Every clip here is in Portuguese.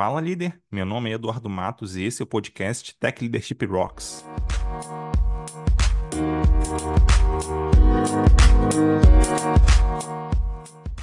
Fala, líder. Meu nome é Eduardo Matos e esse é o podcast Tech Leadership Rocks.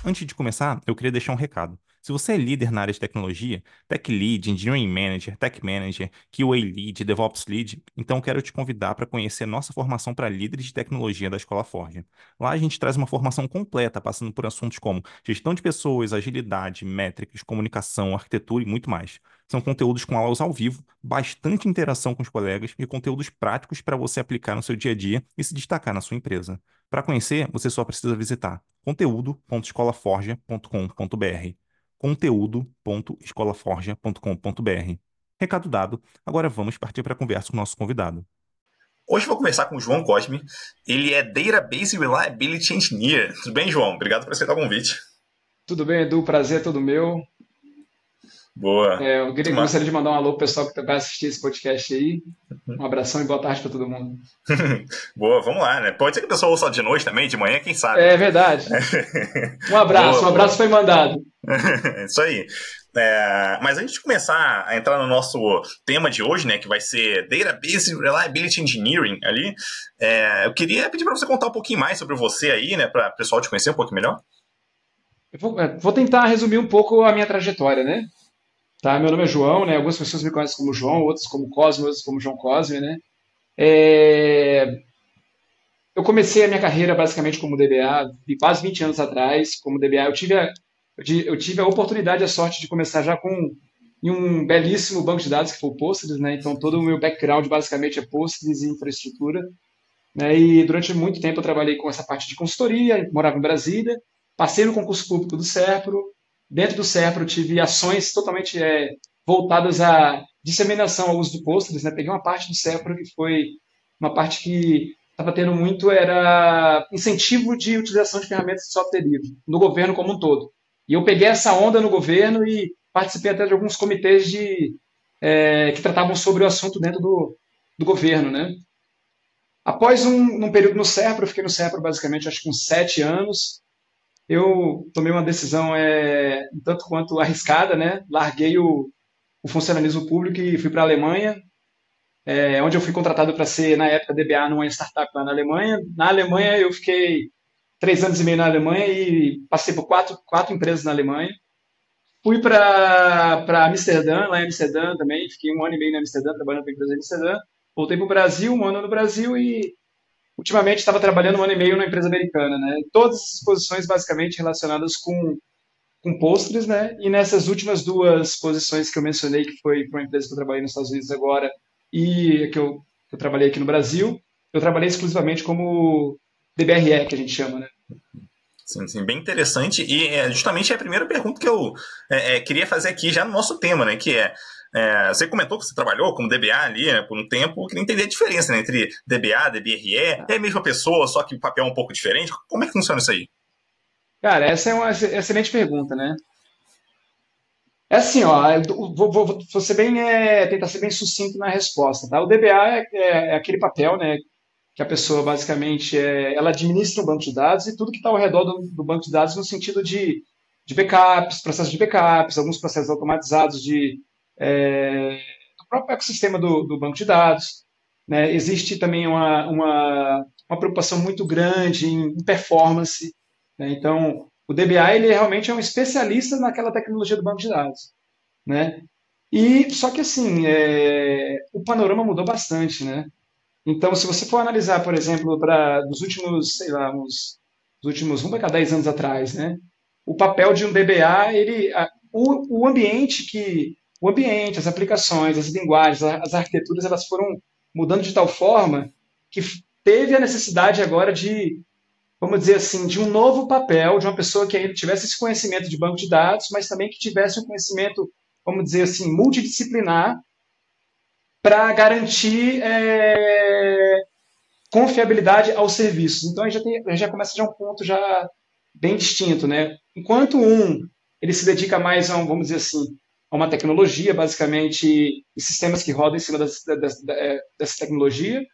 Antes de começar, eu queria deixar um recado. Se você é líder na área de tecnologia, Tech Lead, Engineering Manager, Tech Manager, QA Lead, DevOps Lead, então quero te convidar para conhecer nossa formação para líderes de tecnologia da Escola Forge. Lá a gente traz uma formação completa, passando por assuntos como gestão de pessoas, agilidade, métricas, comunicação, arquitetura e muito mais. São conteúdos com aulas ao vivo, bastante interação com os colegas e conteúdos práticos para você aplicar no seu dia a dia e se destacar na sua empresa. Para conhecer, você só precisa visitar conteúdo.escolaforja.com.br conteúdo.escolaforja.com.br. Recado dado, agora vamos partir para a conversa com o nosso convidado. Hoje vou conversar com o João Cosme. Ele é Database Reliability Engineer. Tudo bem, João? Obrigado por aceitar o convite. Tudo bem, Edu. Prazer é todo meu. Boa. É, eu queria, gostaria de mandar um alô pro pessoal que vai assistir esse podcast aí. Um abração e boa tarde para todo mundo. Boa, vamos lá, né? Pode ser que a pessoa ouça de noite também, de manhã, quem sabe. É verdade. um abraço, boa, um abraço boa. foi mandado. Isso aí. É, mas antes de começar a entrar no nosso tema de hoje, né, que vai ser Database Reliability Engineering ali, é, eu queria pedir para você contar um pouquinho mais sobre você aí, né, para o pessoal te conhecer um pouco melhor. Eu vou, é, vou tentar resumir um pouco a minha trajetória, né? Tá? Meu nome é João, né? Algumas pessoas me conhecem como João, outras como Cosme, outras como João Cosme, né? É... Eu comecei a minha carreira basicamente como DBA, quase 20 anos atrás, como DBA. Eu tive a, eu tive a oportunidade, a sorte de começar já com em um belíssimo banco de dados que foi o Postgres, né? Então todo o meu background basicamente é Postgres e infraestrutura. Né? E durante muito tempo eu trabalhei com essa parte de consultoria, morava em Brasília, passei no concurso público do SERPRO, Dentro do SERPRO, tive ações totalmente é, voltadas à disseminação ao uso do Postgres. Né? Peguei uma parte do SERPRO que foi uma parte que estava tendo muito, era incentivo de utilização de ferramentas de software livre, no governo como um todo. E eu peguei essa onda no governo e participei até de alguns comitês de, é, que tratavam sobre o assunto dentro do, do governo, né? Após um, um período no SERPRO, eu fiquei no SERPRO basicamente acho que uns sete anos, eu tomei uma decisão é, tanto quanto arriscada, né? Larguei o, o funcionalismo público e fui para a Alemanha, é, onde eu fui contratado para ser, na época, DBA numa startup lá na Alemanha. Na Alemanha, eu fiquei três anos e meio na Alemanha e passei por quatro, quatro empresas na Alemanha. Fui para Amsterdã, lá em Amsterdã também, fiquei um ano e meio na Amsterdã, trabalhando para a empresa em Amsterdã. Voltei para o Brasil, um ano no Brasil e ultimamente estava trabalhando um ano e meio na empresa americana, né? Todas as posições basicamente relacionadas com com postres, né? E nessas últimas duas posições que eu mencionei, que foi para uma empresa que eu trabalhei nos Estados Unidos agora e que eu, que eu trabalhei aqui no Brasil, eu trabalhei exclusivamente como DBRE, que a gente chama, né? Sim, sim, bem interessante. E é, justamente é a primeira pergunta que eu é, é, queria fazer aqui já no nosso tema, né? Que é é, você comentou que você trabalhou como DBA ali né, por um tempo, queria entender a diferença né, entre DBA, DBRE, é a mesma pessoa, só que o papel é um pouco diferente. Como é que funciona isso aí? Cara, essa é uma excelente pergunta, né? É assim, ó, vou, vou, vou ser bem, é, tentar ser bem sucinto na resposta, tá? O DBA é, é, é, aquele papel, né, que a pessoa basicamente é, ela administra um banco de dados e tudo que está ao redor do, do, banco de dados no sentido de, de backups, processos de backups, alguns processos automatizados de é, do próprio ecossistema do, do banco de dados. Né? Existe também uma, uma, uma, preocupação muito grande em performance. Né? Então, o DBA ele realmente é um especialista naquela tecnologia do banco de dados. Né? E só que assim, é, o panorama mudou bastante, né? Então, se você for analisar, por exemplo, para dos últimos, sei lá, uns, os últimos, vamos pegar 10 anos atrás, né? O papel de um DBA, ele, a, o, o ambiente que o ambiente, as aplicações, as linguagens, as arquiteturas, elas foram mudando de tal forma que teve a necessidade agora de, vamos dizer assim, de um novo papel, de uma pessoa que ainda tivesse esse conhecimento de banco de dados, mas também que tivesse um conhecimento, vamos dizer assim, multidisciplinar para garantir é, confiabilidade aos serviços. Então, a gente já, tem, a gente já começa de um ponto já bem distinto, né? Enquanto um ele se dedica mais a, um, vamos dizer assim, a uma tecnologia, basicamente, e sistemas que rodam em cima dessa, dessa, dessa tecnologia.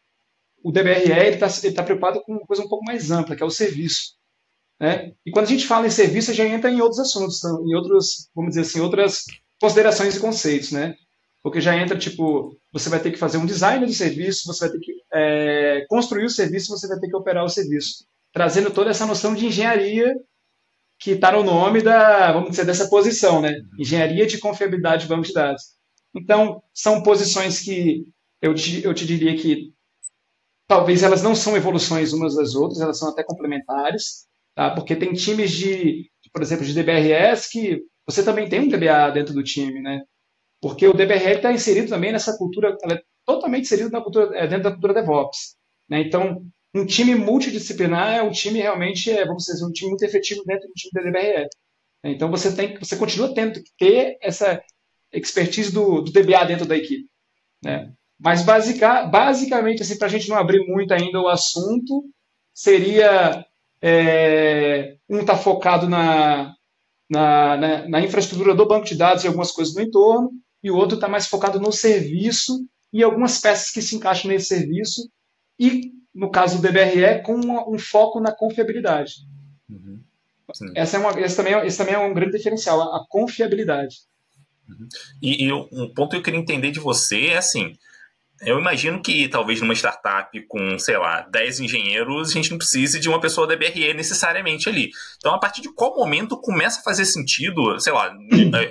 O DBRE está tá preocupado com uma coisa um pouco mais ampla, que é o serviço. Né? E quando a gente fala em serviço, gente entra em outros assuntos, em outros, vamos dizer assim, outras considerações e conceitos, né? Porque já entra, tipo, você vai ter que fazer um design do serviço, você vai ter que é, construir o serviço, você vai ter que operar o serviço. Trazendo toda essa noção de engenharia que está no nome da, vamos dizer, dessa posição, né? Engenharia de confiabilidade de banco de dados. Então, são posições que eu te, eu te diria que talvez elas não são evoluções umas das outras, elas são até complementares, tá? Porque tem times de, por exemplo, de DBRS que você também tem um DBA dentro do time, né? Porque o DBRL está inserido também nessa cultura, ela é totalmente inserido na cultura, é, dentro da cultura DevOps. Né? Então, um time multidisciplinar é um time realmente, é, vamos dizer, um time muito efetivo dentro do time da DBRL. Então, você tem, você continua tendo que ter essa expertise do, do DBA dentro da equipe. Né? Mas, basica, basicamente, assim, para a gente não abrir muito ainda o assunto, seria é, um está focado na, na, na, na, infraestrutura do banco de dados e algumas coisas no entorno, e o outro está mais focado no serviço e algumas peças que se encaixam nesse serviço, e no caso do DBRE, com um foco na confiabilidade. Uhum. Essa é uma, esse, também é, esse também é um grande diferencial, a, a confiabilidade. Uhum. E, e, um ponto que eu queria entender de você é assim: eu imagino que talvez numa startup com, sei lá, 10 engenheiros, a gente não precise de uma pessoa da BRE necessariamente ali. Então, a partir de qual momento começa a fazer sentido, sei lá,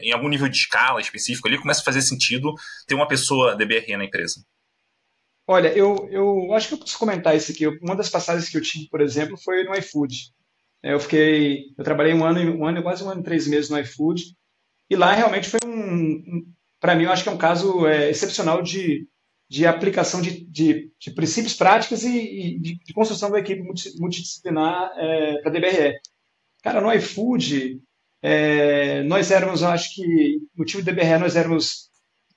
em algum nível de escala específico ali, começa a fazer sentido ter uma pessoa da BRE na empresa? Olha, eu, eu acho que eu posso comentar isso aqui. Uma das passagens que eu tive, por exemplo, foi no iFood. Eu fiquei, eu trabalhei um ano, um ano, quase um ano e três meses no iFood, e lá realmente foi um, um para mim, eu acho que é um caso é, excepcional de de aplicação de, de, de princípios práticos e, e de, de, construção da equipe multidisciplinar é, para a DBRE. Cara, no iFood, é, nós éramos, acho que no time DBRE nós éramos,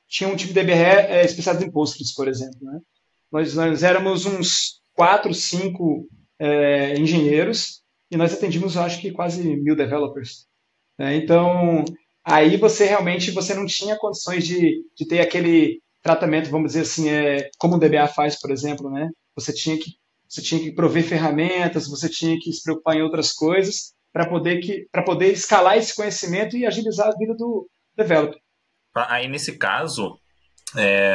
tinha um time DBRE é, especializado em Postgres, por exemplo. Né? Nós, nós éramos uns quatro, cinco é, engenheiros e nós atendíamos, acho que quase mil developers. Né? Então, aí você realmente você não tinha condições de, de ter aquele tratamento, vamos dizer assim, é, como o DBA faz, por exemplo, né? Você tinha que você tinha que prover ferramentas, você tinha que se preocupar em outras coisas para poder que para poder escalar esse conhecimento e agilizar a vida do developer. Aí nesse caso, é,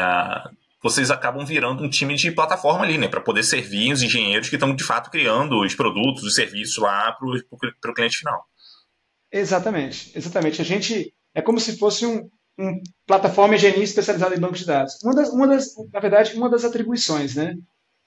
vocês acabam virando um time de plataforma ali, né, para poder servir os engenheiros que estão de fato criando os produtos, os serviços lá para o cliente final. Exatamente, exatamente. A gente é como se fosse um, uma plataforma higienista especializada em banco de dados. Uma das, uma das, na verdade, uma das atribuições, né?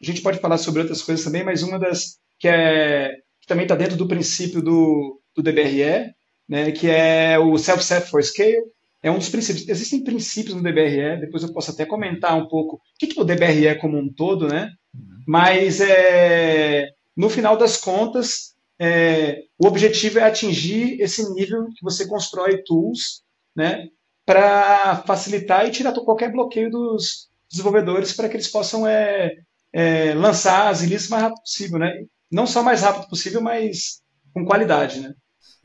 A gente pode falar sobre outras coisas também, mas uma das que, é, que também está dentro do princípio do, do DBRE, né, que é o Self-Set for Scale, é um dos princípios. Existem princípios no DBRE, depois eu posso até comentar um pouco o que, que é o DBRE como um todo, né? Mas é, no final das contas, é, o objetivo é atingir esse nível que você constrói tools, né, para facilitar e tirar qualquer bloqueio dos desenvolvedores para que eles possam é, é, lançar as releases o mais rápido possível, né? Não só o mais rápido possível, mas com qualidade, né?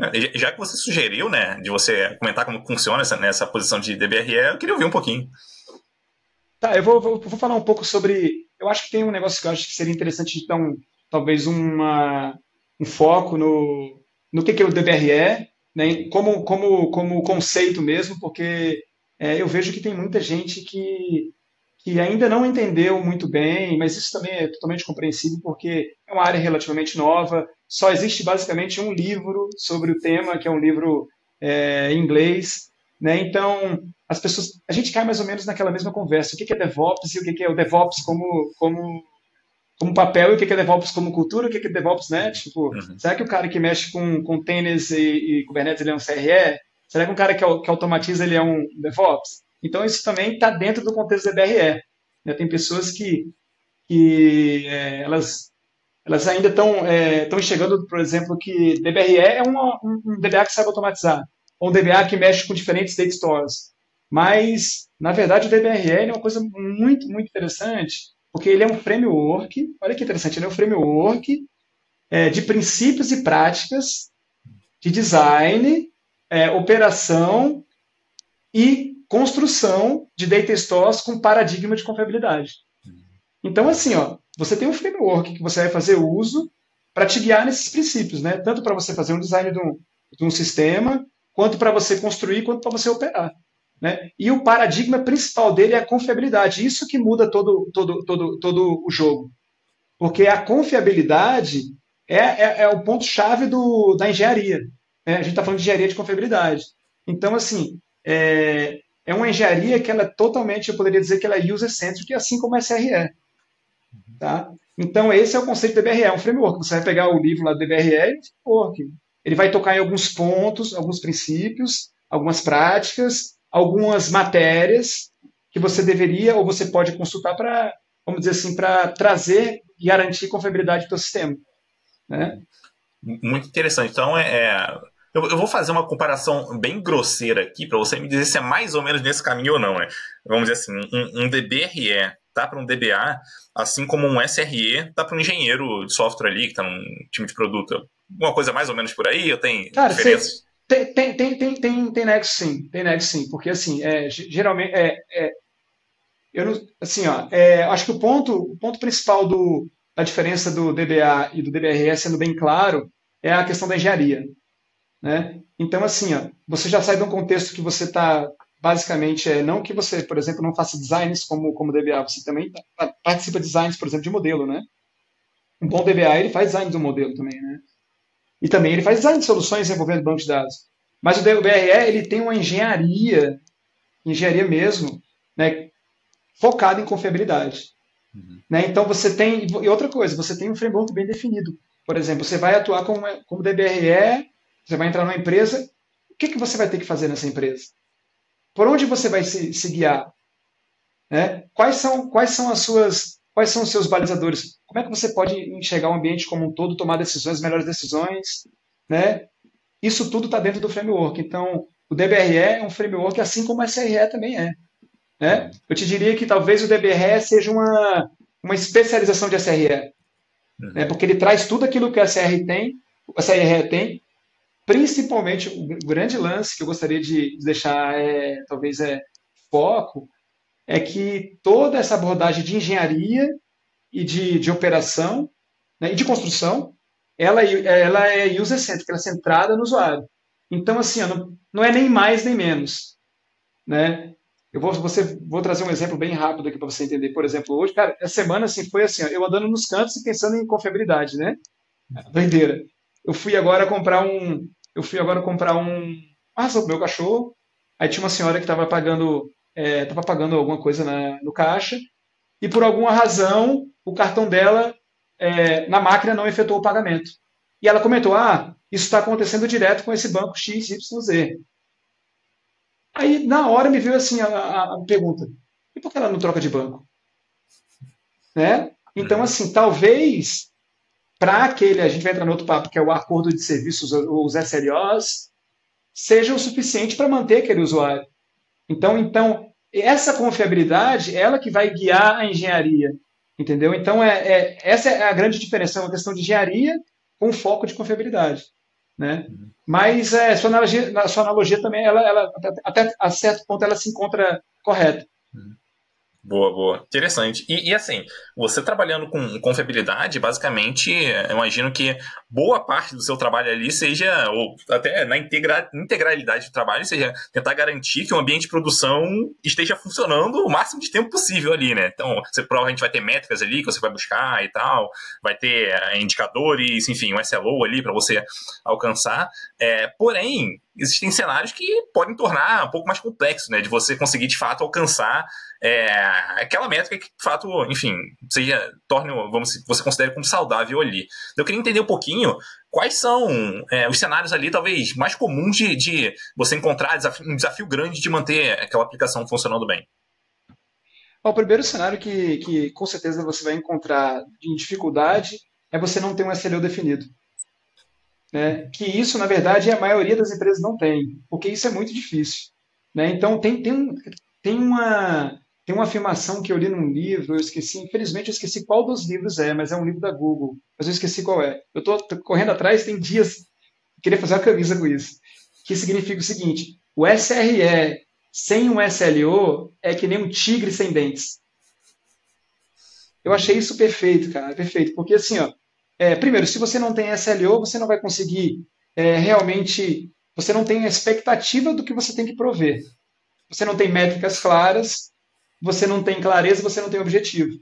É, já que você sugeriu, né, de você comentar como funciona essa, nessa posição de DBRE, eu queria ouvir um pouquinho. Tá, eu vou, vou, vou falar um pouco sobre. Eu acho que tem um negócio que eu acho que seria interessante, então, talvez uma, um foco no, no que, que é o DBRE, né, como, como, como conceito mesmo, porque é, eu vejo que tem muita gente que, que ainda não entendeu muito bem, mas isso também é totalmente compreensível, porque é uma área relativamente nova, só existe basicamente um livro sobre o tema, que é um livro é, em inglês, né? Então, as pessoas, a gente cai mais ou menos naquela mesma conversa. O que é DevOps e o que é o DevOps como, como como papel e o que é DevOps como cultura, o que é DevOps, né? Tipo, uhum. será que o cara que mexe com containers e, e Kubernetes ele é um CRE? Será que um cara que, que automatiza ele é um DevOps? Então isso também está dentro do contexto da DBRE. Né? Tem pessoas que, que é, elas, elas ainda estão é, enxergando, por exemplo, que DBRE é uma, um, um DBA que sabe automatizar, ou um DBA que mexe com diferentes data stores. Mas, na verdade, o DBRE é uma coisa muito, muito interessante, porque ele é um framework, olha que interessante, ele é um framework é, de princípios e práticas de design, é, operação e construção de data stores com paradigma de confiabilidade. Então, assim, ó, você tem um framework que você vai fazer uso para te guiar nesses princípios, né? Tanto para você fazer um design de um, de um sistema, quanto para você construir, quanto para você operar. Né? E o paradigma principal dele é a confiabilidade. Isso que muda todo, todo, todo, todo o jogo. Porque a confiabilidade é, é, é o ponto-chave da engenharia. Né? A gente está falando de engenharia de confiabilidade. Então, assim, é, é uma engenharia que ela é totalmente, eu poderia dizer que ela é user-centric, assim como a SRE. Tá? Então, esse é o conceito do DBRE, é um framework. Você vai pegar o livro lá do DBRE, um framework. Ele vai tocar em alguns pontos, alguns princípios, algumas práticas, algumas matérias que você deveria ou você pode consultar para, vamos dizer assim, para trazer e garantir confiabilidade do seu sistema. Né? Muito interessante. Então, é, é eu, eu, vou fazer uma comparação bem grosseira aqui para você me dizer se é mais ou menos nesse caminho ou não. Né? Vamos dizer assim, um, um DBRE tá para um DBA, assim como um SRE tá para um engenheiro de software ali que está num time de produto. Uma coisa mais ou menos por aí, eu tenho Cara, diferenças? Tem, tem, tem, tem, tem, tem nexo sim, tem nexo sim, porque assim, é, geralmente, é, é, eu não, assim, ó, é, acho que o ponto, o ponto principal do, da diferença do DBA e do DBRE, sendo bem claro, é a questão da engenharia. Né? Então, assim, ó, você já sai de um contexto que você está, basicamente, é, não que você, por exemplo, não faça designs como, como DBA, você também participa de designs, por exemplo, de modelo, né? Um bom DBA, ele faz design do modelo também, né? E também ele faz design de soluções envolvendo banco de dados. Mas o DBRE, ele tem uma engenharia, engenharia mesmo, né, focada em confiabilidade. Uhum. Né? Então você tem, e outra coisa, você tem um framework bem definido. Por exemplo, você vai atuar como, como DBRE você vai entrar numa empresa, o que, que você vai ter que fazer nessa empresa? Por onde você vai se, se guiar? Né? Quais, são, quais são as suas quais são os seus balizadores? Como é que você pode enxergar o ambiente como um todo, tomar decisões, melhores decisões, né? Isso tudo está dentro do framework. Então, o DBRE é um framework assim como o SRE também é. Né? Eu te diria que talvez o DBRE seja uma, uma especialização de SRE, uhum. né? porque ele traz tudo aquilo que o SRE tem, o SRE tem, Principalmente, o grande lance que eu gostaria de deixar, é, talvez, é foco, é que toda essa abordagem de engenharia e de, de operação né, e de construção, ela, ela é user-centric, ela é centrada no usuário. Então, assim, não, não é nem mais nem menos. Né? Eu vou, você, vou trazer um exemplo bem rápido aqui para você entender. Por exemplo, hoje, cara, essa semana assim, foi assim, ó, eu andando nos cantos e pensando em confiabilidade, né? Doideira. Eu fui agora comprar um, eu fui agora comprar um ração pro meu cachorro. Aí tinha uma senhora que estava pagando, é, tava pagando alguma coisa na, no caixa e por alguma razão o cartão dela é, na máquina não efetuou o pagamento. E ela comentou: Ah, isso está acontecendo direto com esse banco XYZ. Aí na hora me veio assim a, a, a pergunta: e por que ela não troca de banco? Né? Então, assim, talvez para aquele, a gente vai entrar no outro papo, que é o acordo de serviços, os SLOs, seja o suficiente para manter aquele usuário. Então, então, essa confiabilidade, ela que vai guiar a engenharia, entendeu? Então, é, é essa é a grande diferença, é uma questão de engenharia com foco de confiabilidade, né? Uhum. Mas é, sua, analogia, sua analogia também, ela, ela até a certo ponto, ela se encontra correta. Uhum. Boa, boa. Interessante. E, e, assim, você trabalhando com confiabilidade, basicamente, eu imagino que boa parte do seu trabalho ali seja, ou até na integra, integralidade do trabalho, seja tentar garantir que o ambiente de produção esteja funcionando o máximo de tempo possível ali, né? Então, você provavelmente vai ter métricas ali que você vai buscar e tal, vai ter eh, indicadores, enfim, um SLO ali para você alcançar. É, porém, existem cenários que podem tornar um pouco mais complexo, né? De você conseguir, de fato, alcançar é, aquela métrica que, de fato, enfim, seja, torne, vamos, você considere como saudável ali. Eu queria entender um pouquinho quais são é, os cenários ali, talvez, mais comuns de, de você encontrar um desafio grande de manter aquela aplicação funcionando bem. O primeiro cenário que, que com certeza você vai encontrar em dificuldade é você não ter um SLO definido. Né? Que isso, na verdade, a maioria das empresas não tem, porque isso é muito difícil. Né? Então, tem, tem, tem uma, tem uma afirmação que eu li num livro, eu esqueci, infelizmente eu esqueci qual dos livros é, mas é um livro da Google, mas eu esqueci qual é. Eu estou correndo atrás, tem dias, queria fazer uma camisa com isso. Que significa o seguinte: o SRE sem um SLO é que nem um tigre sem dentes. Eu achei isso perfeito, cara, perfeito, porque assim, ó, é, primeiro, se você não tem SLO, você não vai conseguir é, realmente, você não tem expectativa do que você tem que prover. você não tem métricas claras, você não tem clareza, você não tem objetivo.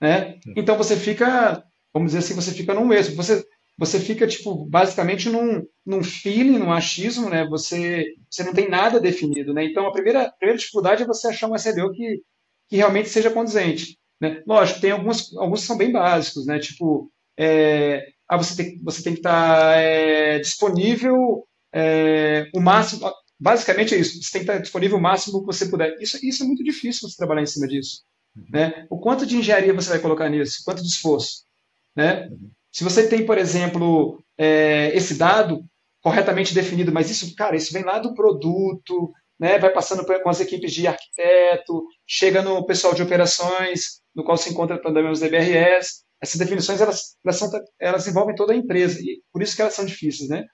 Né? Então você fica, vamos dizer assim, você fica num mesmo. Você, você fica, tipo, basicamente num, num feeling, num achismo, né? Você, você não tem nada definido, né? Então a primeira, a primeira dificuldade é você achar um SLO que, que realmente seja condizente. Né? Lógico, tem alguns, alguns que são bem básicos, né? Tipo, é, ah, você, tem, você tem que estar tá, é, disponível é, o máximo. Basicamente é isso. Você tem que estar tá disponível o máximo que você puder. Isso, isso é muito difícil você trabalhar em cima disso. Uhum. Né? O quanto de engenharia você vai colocar nisso? Quanto de esforço? Né? Uhum. Se você tem, por exemplo, é, esse dado corretamente definido, mas isso, cara, isso vem lá do produto, né? vai passando com as equipes de arquiteto, chega no pessoal de operações, no qual se encontra também os DBRS. Essas definições elas, elas, são, elas envolvem toda a empresa e por isso que elas são difíceis, né?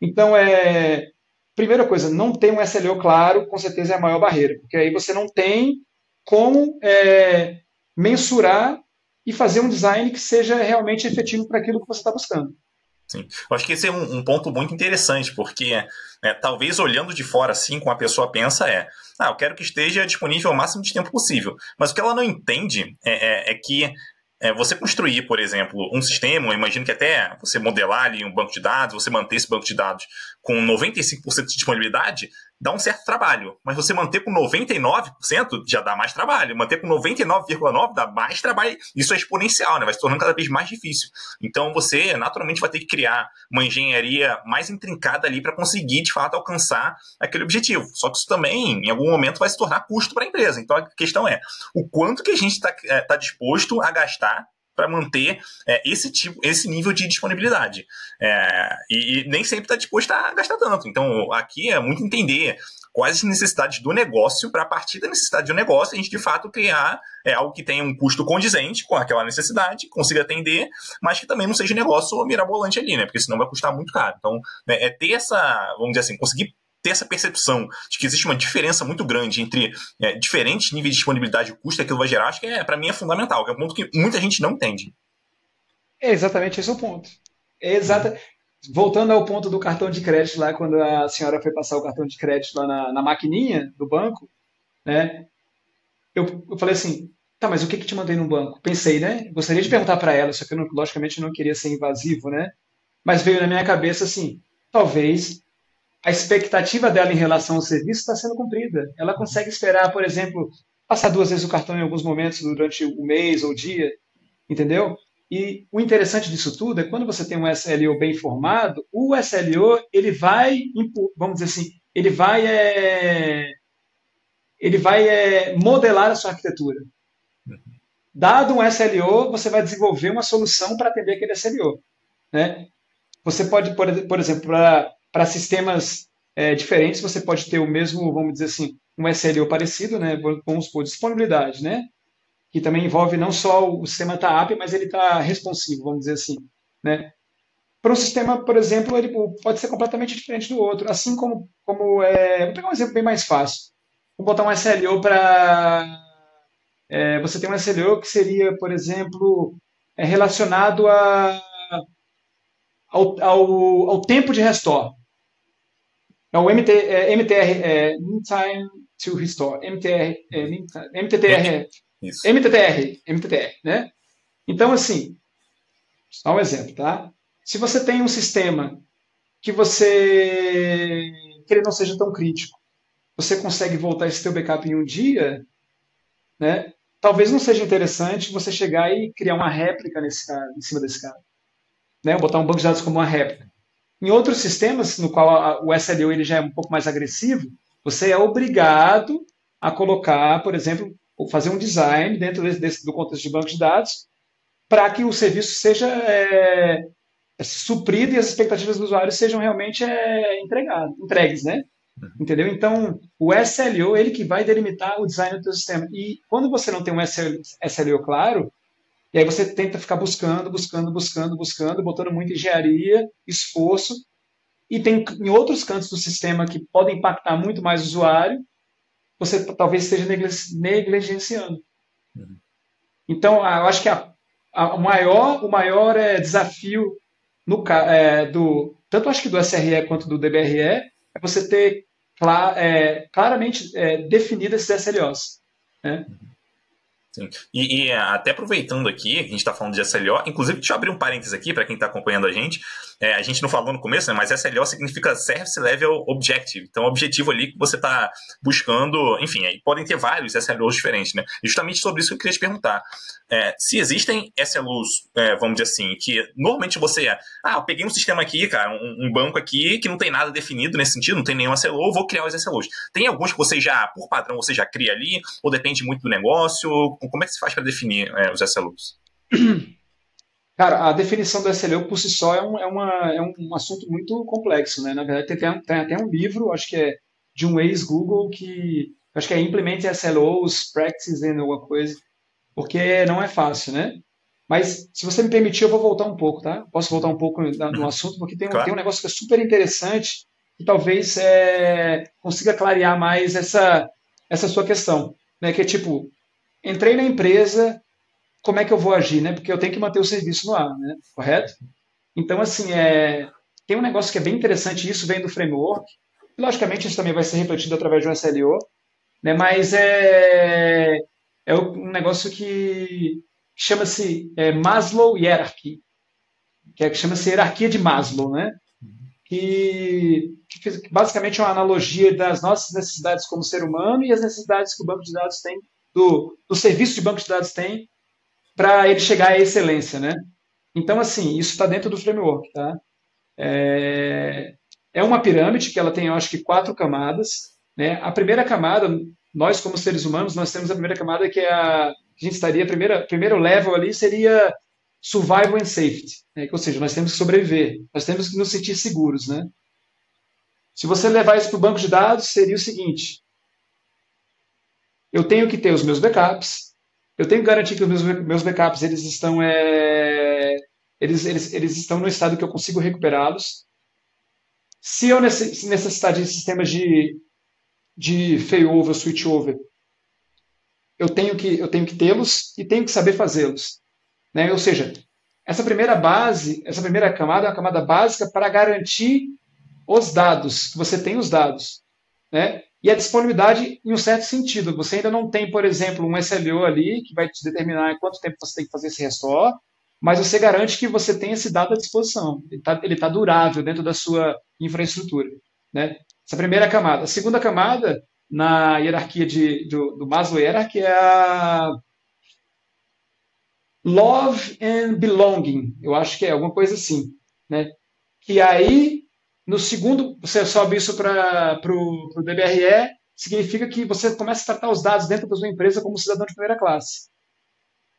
Então, é, primeira coisa, não ter um SLO claro, com certeza é a maior barreira, porque aí você não tem como é, mensurar e fazer um design que seja realmente efetivo para aquilo que você está buscando. Sim, eu acho que esse é um, um ponto muito interessante, porque é, talvez olhando de fora assim, como a pessoa pensa é, ah, eu quero que esteja disponível o máximo de tempo possível. Mas o que ela não entende é, é, é que é, você construir, por exemplo, um sistema, imagino que até você modelar ali um banco de dados, você manter esse banco de dados com 95% de disponibilidade, dá um certo trabalho. Mas você manter com 99% já dá mais trabalho. Manter com 99,9% dá mais trabalho. Isso é exponencial, né? Vai se tornando cada vez mais difícil. Então você naturalmente vai ter que criar uma engenharia mais intrincada ali para conseguir, de fato, alcançar aquele objetivo. Só que isso também, em algum momento, vai se tornar custo para a empresa. Então a questão é o quanto que a gente está é, tá disposto a gastar para manter é, esse tipo, esse nível de disponibilidade. É, e, e, nem sempre está disposto a gastar tanto. Então, aqui é muito entender quais as necessidades do negócio para a partir da necessidade do negócio a gente de fato criar é, algo que tenha um custo condizente com aquela necessidade, consiga atender, mas que também não seja negócio mirabolante ali, né? Porque senão vai custar muito caro. Então, é, é ter essa, vamos dizer assim, conseguir ter essa percepção de que existe uma diferença muito grande entre é, diferentes níveis de disponibilidade e custo que aquilo vai gerar, acho que é, para mim é fundamental, que é um ponto que muita gente não entende. É exatamente esse o ponto. É exata... Voltando ao ponto do cartão de crédito lá, quando a senhora foi passar o cartão de crédito lá na, na maquininha do banco, né? Eu, eu falei assim, tá, mas o que que te mandei no banco? Pensei, né? Gostaria de perguntar para ela, só que eu, não, logicamente, não queria ser invasivo, né? Mas veio na minha cabeça assim, talvez a expectativa dela em relação ao serviço está sendo cumprida. Ela consegue esperar, por exemplo, passar duas vezes o cartão em alguns momentos durante o mês ou o dia, entendeu? E o interessante disso tudo é quando você tem um SLO bem formado, o SLO ele vai, vamos dizer assim, ele vai, é, ele vai é, modelar a sua arquitetura. Dado um SLO, você vai desenvolver uma solução para atender aquele SLO. Né? Você pode, por, por exemplo, para para sistemas é, diferentes, você pode ter o mesmo, vamos dizer assim, um SLO parecido, né? Vamos supor, disponibilidade, né? Que também envolve não só o sistema app, mas ele está responsivo, vamos dizer assim, né? Para um sistema, por exemplo, ele pode ser completamente diferente do outro, assim como, como é, vou pegar um exemplo bem mais fácil. Vou botar um SLO para é, você tem um SLO que seria, por exemplo, é relacionado a, ao, ao, ao tempo de restore. É o MT, é, MTR, é, Time to Restore, MTR, é, MTTR, Isso. MTTR, MTTR, né? Então, assim, só um exemplo, tá? Se você tem um sistema que você que ele não seja tão crítico, você consegue voltar esse teu backup em um dia, né? Talvez não seja interessante você chegar e criar uma réplica nesse cara, em cima desse cara, né? Botar um banco de dados como uma réplica. Em outros sistemas, no qual a, o SLO ele já é um pouco mais agressivo, você é obrigado a colocar, por exemplo, ou fazer um design dentro desse, desse, do contexto de banco de dados para que o serviço seja é, suprido e as expectativas do usuário sejam realmente é, entregado, entregues, né? Uhum. Entendeu? Então, o SLO, ele que vai delimitar o design do seu sistema. E quando você não tem um SLO claro, e aí você tenta ficar buscando, buscando, buscando, buscando, botando muita engenharia, esforço, e tem em outros cantos do sistema que podem impactar muito mais o usuário, você talvez esteja negligenciando. Uhum. Então, eu acho que a, a, o maior, o maior é, desafio no, é, do tanto acho que do SRE quanto do DBRE é você ter é, claramente é, definidas esses SLOs. Né? Sim. E, e, até aproveitando aqui, a gente está falando de SLO, inclusive deixa eu abrir um parênteses aqui para quem está acompanhando a gente. É, a gente não falou no começo, né, mas SLO significa Service Level Objective. Então, objetivo ali que você está buscando, enfim, aí podem ter vários SLOs diferentes, né? Justamente sobre isso que eu queria te perguntar. É, se existem SLOs, é, vamos dizer assim, que normalmente você, ah, eu peguei um sistema aqui, cara, um, um, banco aqui que não tem nada definido nesse sentido, não tem nenhum SLO, vou criar os SLOs. Tem alguns que você já, por padrão, você já cria ali, ou depende muito do negócio? Como é que se faz para definir é, os SLOs? Cara, a definição do SLO por si só é um, é uma, é um assunto muito complexo, né? Na verdade, tem, tem, até um livro, acho que é de um ex-Google, que acho que é Implement SLOs, Practice and alguma coisa, porque não é fácil, né? Mas, se você me permitir, eu vou voltar um pouco, tá? Posso voltar um pouco no assunto, porque tem, claro. tem um negócio que é super interessante e talvez é, consiga clarear mais essa, essa sua questão, né? Que é tipo, entrei na empresa, como é que eu vou agir, né? Porque eu tenho que manter o serviço no ar, né? Correto? Então, assim, é, tem um negócio que é bem interessante, isso vem do framework. Logicamente, isso também vai ser refletido através de um SLO, né? Mas é, é um negócio que chama-se é, Maslow Hierarchy, que, é, que chama-se hierarquia de Maslow, né? Que, que basicamente é uma analogia das nossas necessidades como ser humano e as necessidades que o banco de dados tem, do, do serviço de banco de dados tem para ele chegar à excelência, né? Então, assim, isso está dentro do framework, tá? É, é uma pirâmide que ela tem, eu acho que, quatro camadas, né? A primeira camada, nós como seres humanos, nós temos a primeira camada que é a, a gente estaria, primeira, primeiro level ali seria survival and safety, né? ou seja, nós temos que sobreviver, nós temos que nos sentir seguros, né? Se você levar isso para o banco de dados, seria o seguinte: eu tenho que ter os meus backups, eu tenho que garantir que os meus, meus backups eles estão, é, eles, eles, eles estão no estado que eu consigo recuperá-los. Se eu necessitar de sistemas de, de failover, switchover, eu tenho que, eu tenho que tê-los e tenho que saber fazê-los. Né? Ou seja, essa primeira base, essa primeira camada é uma camada básica para garantir os dados, que você tem os dados. Né? E a disponibilidade em um certo sentido. Você ainda não tem, por exemplo, um SLO ali que vai te determinar quanto tempo você tem que fazer esse restore, mas você garante que você tem esse dado à disposição. Ele está tá durável dentro da sua infraestrutura. Né? Essa primeira camada. A segunda camada, na hierarquia de, do, do Maslow Hierarchy, é a Love and Belonging. Eu acho que é alguma coisa assim. Né? Que aí no segundo, você sobe isso para o DBRE, significa que você começa a tratar os dados dentro da sua empresa como cidadão de primeira classe.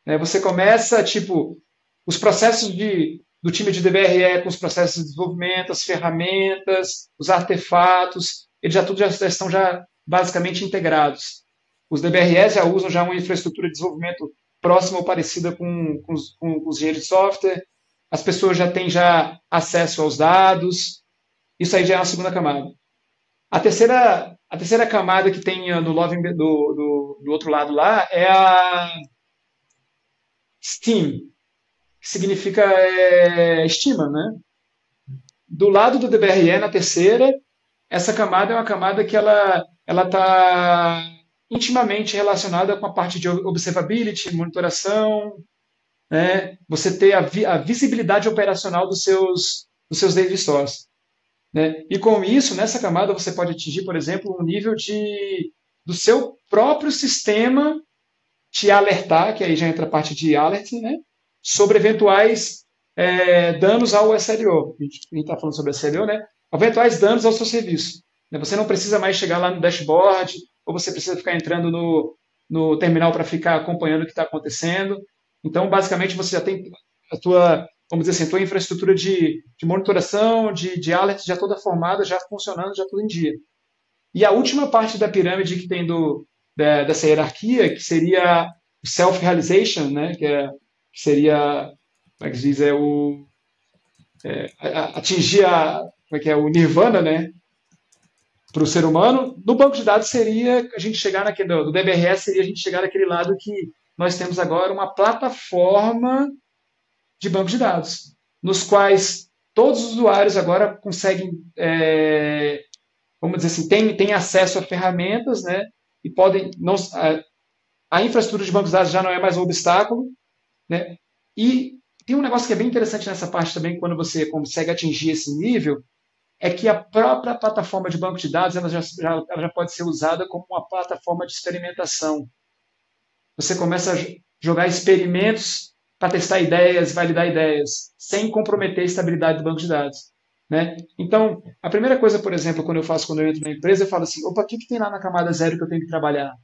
É, você começa, tipo, os processos de, do time de DBRE com os processos de desenvolvimento, as ferramentas, os artefatos, eles já tudo já, já estão já basicamente integrados. Os DBREs já usam já uma infraestrutura de desenvolvimento próxima ou parecida com, com, os, com os engenheiros de software. As pessoas já têm já acesso aos dados, isso aí já é uma segunda camada. A terceira, a terceira camada que tem no Love do, do, do outro lado lá é a Steam, que significa é, estima, né? Do lado do DBRE, na terceira, essa camada é uma camada que ela ela está intimamente relacionada com a parte de observability, monitoração, né? Você ter a, vi, a visibilidade operacional dos seus dos seus data stores. Né? E com isso, nessa camada, você pode atingir, por exemplo, um nível de, do seu próprio sistema te alertar, que aí já entra a parte de alert, né? sobre eventuais é, danos ao SLO. A gente está falando sobre SLO, né? Eventuais danos ao seu serviço. Né? Você não precisa mais chegar lá no dashboard, ou você precisa ficar entrando no, no terminal para ficar acompanhando o que está acontecendo. Então, basicamente, você já tem a tua vamos dizer assim, tua infraestrutura de, de monitoração, de, de alerts já toda formada, já funcionando, já tudo em dia. E a última parte da pirâmide que tem do, da, dessa hierarquia, que seria o self-realization, né, que, é, que seria, como é que se diz, é o é, atingir a, como é que é, o nirvana, né, para o ser humano. No banco de dados seria a gente chegar naquele, do DBRS seria a gente chegar naquele lado que nós temos agora uma plataforma de banco de dados, nos quais todos os usuários agora conseguem é, vamos dizer assim, tem acesso a ferramentas, né? E podem não a, a infraestrutura de bancos de dados já não é mais um obstáculo, né? E tem um negócio que é bem interessante nessa parte também, quando você consegue atingir esse nível, é que a própria plataforma de banco de dados ela já, já, ela já pode ser usada como uma plataforma de experimentação. Você começa a jogar experimentos para testar ideias, validar ideias, sem comprometer a estabilidade do banco de dados. Né? Então, a primeira coisa, por exemplo, quando eu faço quando eu entro na empresa, eu falo assim, opa, o que, que tem lá na camada zero que eu tenho que trabalhar?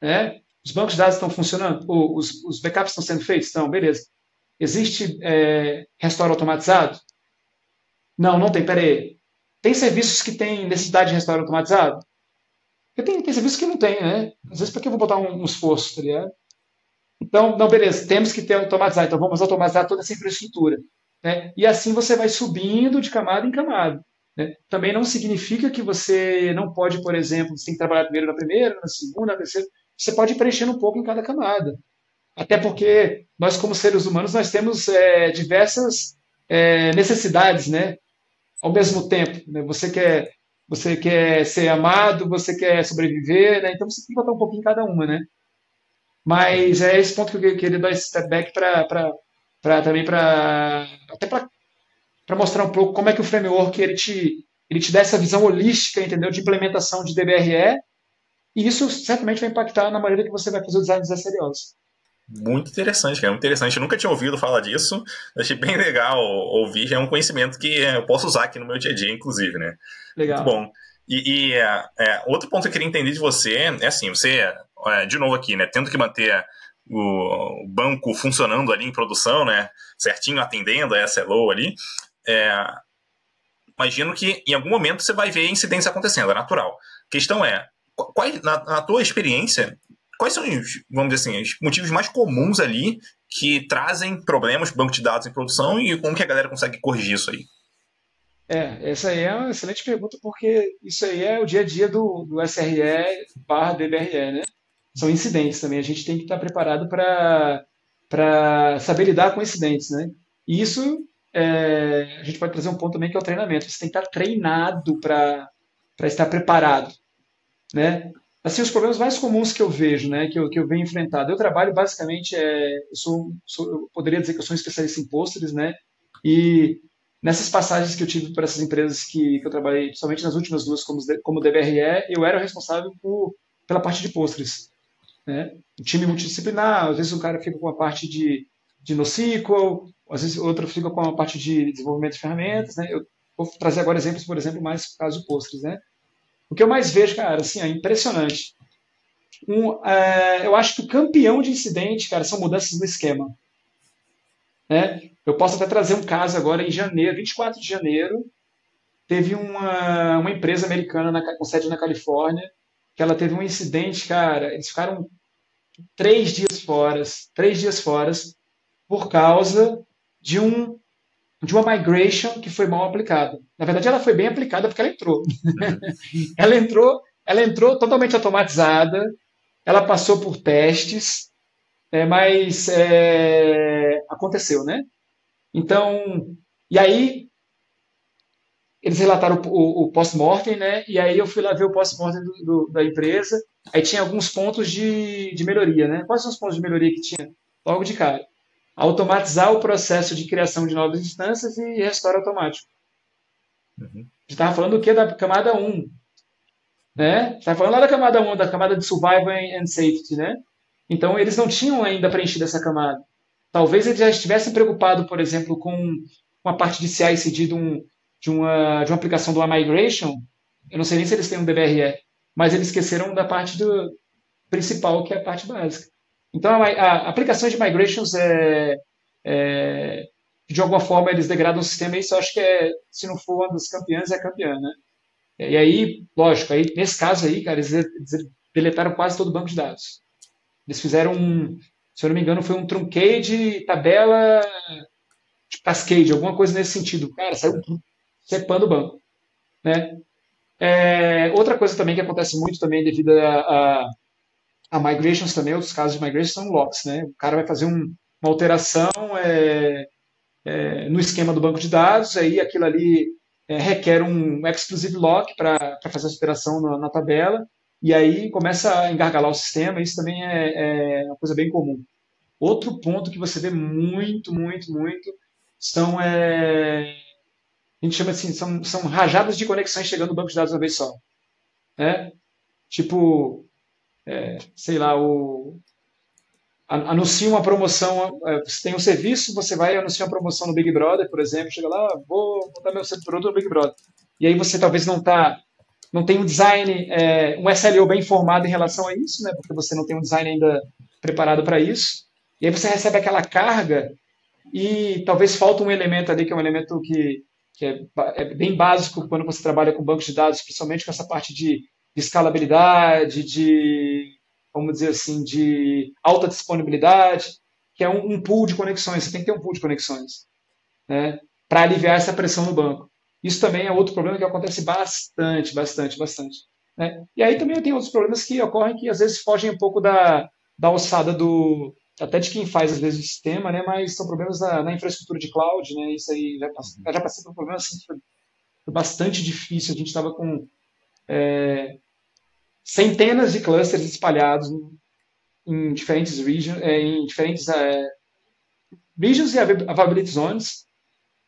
Né? Os bancos de dados estão funcionando? Os, os backups estão sendo feitos? Então, beleza. Existe é, restauro automatizado? Não, não tem. Peraí. Tem serviços que têm necessidade de restauro automatizado? Porque tem, tem serviços que não tem, né? Às vezes, para que eu vou botar um, um esforço, tá ligado? Então, não, beleza, temos que ter automatizar. Então, vamos automatizar toda essa infraestrutura. Né? E assim você vai subindo de camada em camada. Né? Também não significa que você não pode, por exemplo, você tem que trabalhar primeiro na primeira, na segunda, na terceira. Você pode ir preenchendo um pouco em cada camada. Até porque nós, como seres humanos, nós temos é, diversas é, necessidades, né? Ao mesmo tempo, né? Você quer, você quer ser amado, você quer sobreviver, né? Então você tem que botar um pouquinho em cada uma, né? Mas é esse ponto que eu queria dar esse step back para também para até para mostrar um pouco como é que o framework ele te ele te dá essa visão holística, entendeu, de implementação de DBRE, e isso certamente vai impactar na maneira que você vai fazer o design dos SLOs. Muito interessante, cara. Muito interessante. Eu nunca tinha ouvido falar disso. Achei bem legal ouvir. É um conhecimento que eu posso usar aqui no meu dia a dia, inclusive, né? Legal. Muito bom. E, e é, é, outro ponto que eu queria entender de você é assim, você, é, de novo aqui, né, tendo que manter o, banco funcionando ali em produção, né, certinho, atendendo a SLO ali, é, imagino que em algum momento você vai ver incidência acontecendo, é natural. A questão é, qual, na, na tua experiência, quais são os, vamos dizer assim, os motivos mais comuns ali que trazem problemas banco de dados em produção e como que a galera consegue corrigir isso aí? É, essa aí é uma excelente pergunta, porque isso aí é o dia a dia do, do SRE barra DBRE, né? São incidentes também. A gente tem que estar preparado para saber lidar com incidentes, né? E isso, é, a gente pode trazer um ponto também que é o treinamento. Você tem que estar treinado para estar preparado, né? Assim, os problemas mais comuns que eu vejo, né, que eu, que eu venho enfrentado, eu trabalho basicamente, é, eu, sou, sou, eu poderia dizer que eu sou um especialista em pôsteres, né, e nessas passagens que eu tive por essas empresas que, que eu trabalhei, principalmente nas últimas duas como, como DBRE, eu era o responsável por, pela parte de pôsteres, né, um time multidisciplinar, às vezes um cara fica com a parte de, de NoSQL, às vezes outro fica com a parte de desenvolvimento de ferramentas, né, eu vou trazer agora exemplos, por exemplo, mais caso de pôsteres, né, o que eu mais vejo, cara, assim, é impressionante. Um, é, eu acho que o campeão de incidente, cara, são mudanças no esquema. Né? Eu posso até trazer um caso agora em janeiro, 24 de janeiro, teve uma, uma empresa americana na, com sede na Califórnia, que ela teve um incidente, cara, eles ficaram três dias fora, três dias fora, por causa de um de uma migration que foi mal aplicada. Na verdade, ela foi bem aplicada porque ela entrou. ela entrou, ela entrou totalmente automatizada, ela passou por testes, é, mas é, aconteceu, né? Então, e aí eles relataram o, o, o post-mortem, né? E aí eu fui lá ver o post-mortem da empresa. Aí tinha alguns pontos de, de melhoria, né? Quais são os pontos de melhoria que tinha? Logo de cara automatizar o processo de criação de novas instâncias e restauro automático. Uhum. A gente estava falando o que da camada 1. Né? Estava falando lá da camada 1, da camada de survival and safety. Né? Então, eles não tinham ainda preenchido essa camada. Talvez eles já estivessem preocupados, por exemplo, com uma parte de CI/CD de, um, de, uma, de uma aplicação uma migration. Eu não sei nem se eles têm um DBRE, mas eles esqueceram da parte do principal, que é a parte básica. Então, a, a aplicações de migrations, é, é, de alguma forma, eles degradam o sistema. Isso eu acho que é, se não for uma das campeãs, é campeã, né? E aí, lógico, aí, nesse caso aí, cara, eles, eles deletaram quase todo o banco de dados. Eles fizeram um, se eu não me engano, foi um truncade, tabela, de cascade, alguma coisa nesse sentido. Cara, saiu cepando o banco. Né? É, outra coisa também que acontece muito também devido a, a a migrations também, outros casos de migrations são locks, né? O cara vai fazer um, uma alteração é, é, no esquema do banco de dados, aí aquilo ali é, requer um exclusive lock para fazer a operação na, na, tabela, e aí começa a engargalar o sistema, isso também é, é uma coisa bem comum. Outro ponto que você vê muito, muito, muito são é, a gente chama assim, são, são rajadas de conexões chegando no banco de dados uma vez só. Né? Tipo, é, sei lá, o, anuncia uma promoção, é, você tem um serviço, você vai anunciar uma promoção no Big Brother, por exemplo, chega lá, vou botar meu produto no Big Brother. E aí você talvez não tá, não tem um design, é, um SLO bem formado em relação a isso, né? Porque você não tem um design ainda preparado para isso. E aí você recebe aquela carga e talvez falta um elemento ali que é um elemento que, que é, é, bem básico quando você trabalha com bancos de dados, principalmente com essa parte de, de escalabilidade, de vamos dizer assim, de alta disponibilidade, que é um, um pool de conexões. Você tem que ter um pool de conexões, né, para aliviar essa pressão no banco. Isso também é outro problema que acontece bastante, bastante, bastante. Né? E aí também tem outros problemas que ocorrem que às vezes fogem um pouco da, da alçada do até de quem faz às vezes o sistema, né? Mas são problemas na, na infraestrutura de cloud, né? Isso aí já, passei, já passei por um problema assim, bastante difícil. A gente estava com é, centenas de clusters espalhados em diferentes regions, é, em diferentes é, regions e availability zones.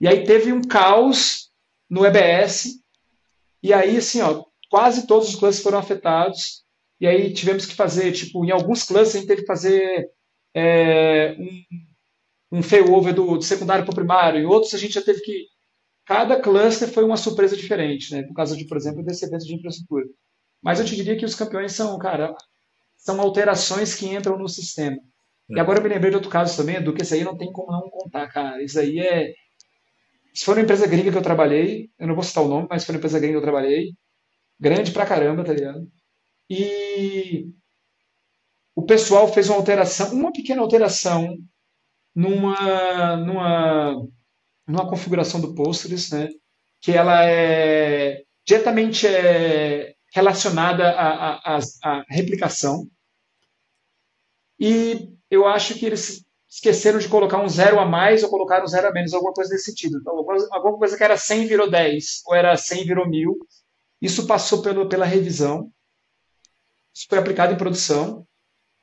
E aí teve um caos no EBS. E aí, assim, ó, quase todos os clusters foram afetados. E aí tivemos que fazer, tipo, em alguns clusters a gente teve que fazer é, um, um failover do, do secundário para o primário. Em outros a gente já teve que. Cada cluster foi uma surpresa diferente, né? Por causa de, por exemplo, desse evento de infraestrutura. Mas eu te diria que os campeões são, cara, são alterações que entram no sistema. E uhum. agora eu me lembrei de outro caso também, do que esse aí não tem como não contar, cara. Isso aí é. Se for uma empresa gringa que eu trabalhei, eu não vou citar o nome, mas foi uma empresa gringa que eu trabalhei, grande pra caramba, tá ligado? E o pessoal fez uma alteração, uma pequena alteração numa, numa, numa configuração do Postgres, né? Que ela é diretamente é, relacionada à, replicação. E eu acho que eles esqueceram de colocar um zero a mais ou colocaram um zero a menos, alguma coisa desse sentido. Então, alguma coisa que era 100 virou 10, ou era 100 virou 1000. Isso passou pelo, pela revisão. Isso foi aplicado em produção.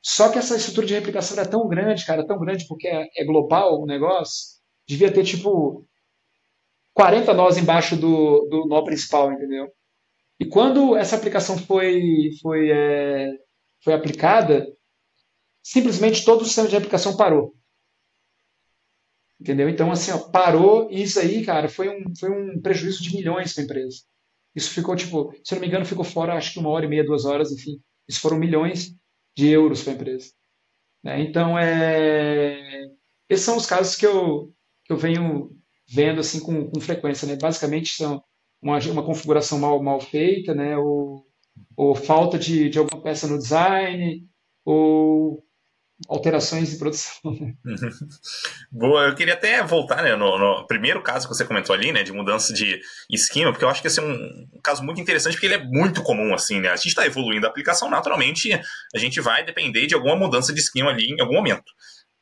Só que essa estrutura de replicação era tão grande, cara, tão grande porque é, é global o negócio, devia ter tipo 40 nós embaixo do, do nó principal, entendeu? E quando essa aplicação foi, foi, é, foi aplicada, simplesmente todo o sistema de aplicação parou. Entendeu? Então, assim, ó, parou e isso aí, cara, foi um, foi um prejuízo de milhões para a empresa. Isso ficou, tipo, se eu não me engano, ficou fora, acho que uma hora e meia, duas horas, enfim. Isso foram milhões de euros para a empresa. Né? Então, é... esses são os casos que eu, que eu venho vendo, assim, com, com frequência, né? Basicamente, são uma, uma configuração mal, mal feita, né? ou, ou falta de, de alguma peça no design, ou alterações de produção. Né? Boa, eu queria até voltar né, no, no, primeiro caso que você comentou ali, né, de mudança de esquema, porque eu acho que esse é um, um caso muito interessante, porque ele é muito comum, assim, né? A gente está evoluindo a aplicação, naturalmente a gente vai depender de alguma mudança de esquema ali em algum momento.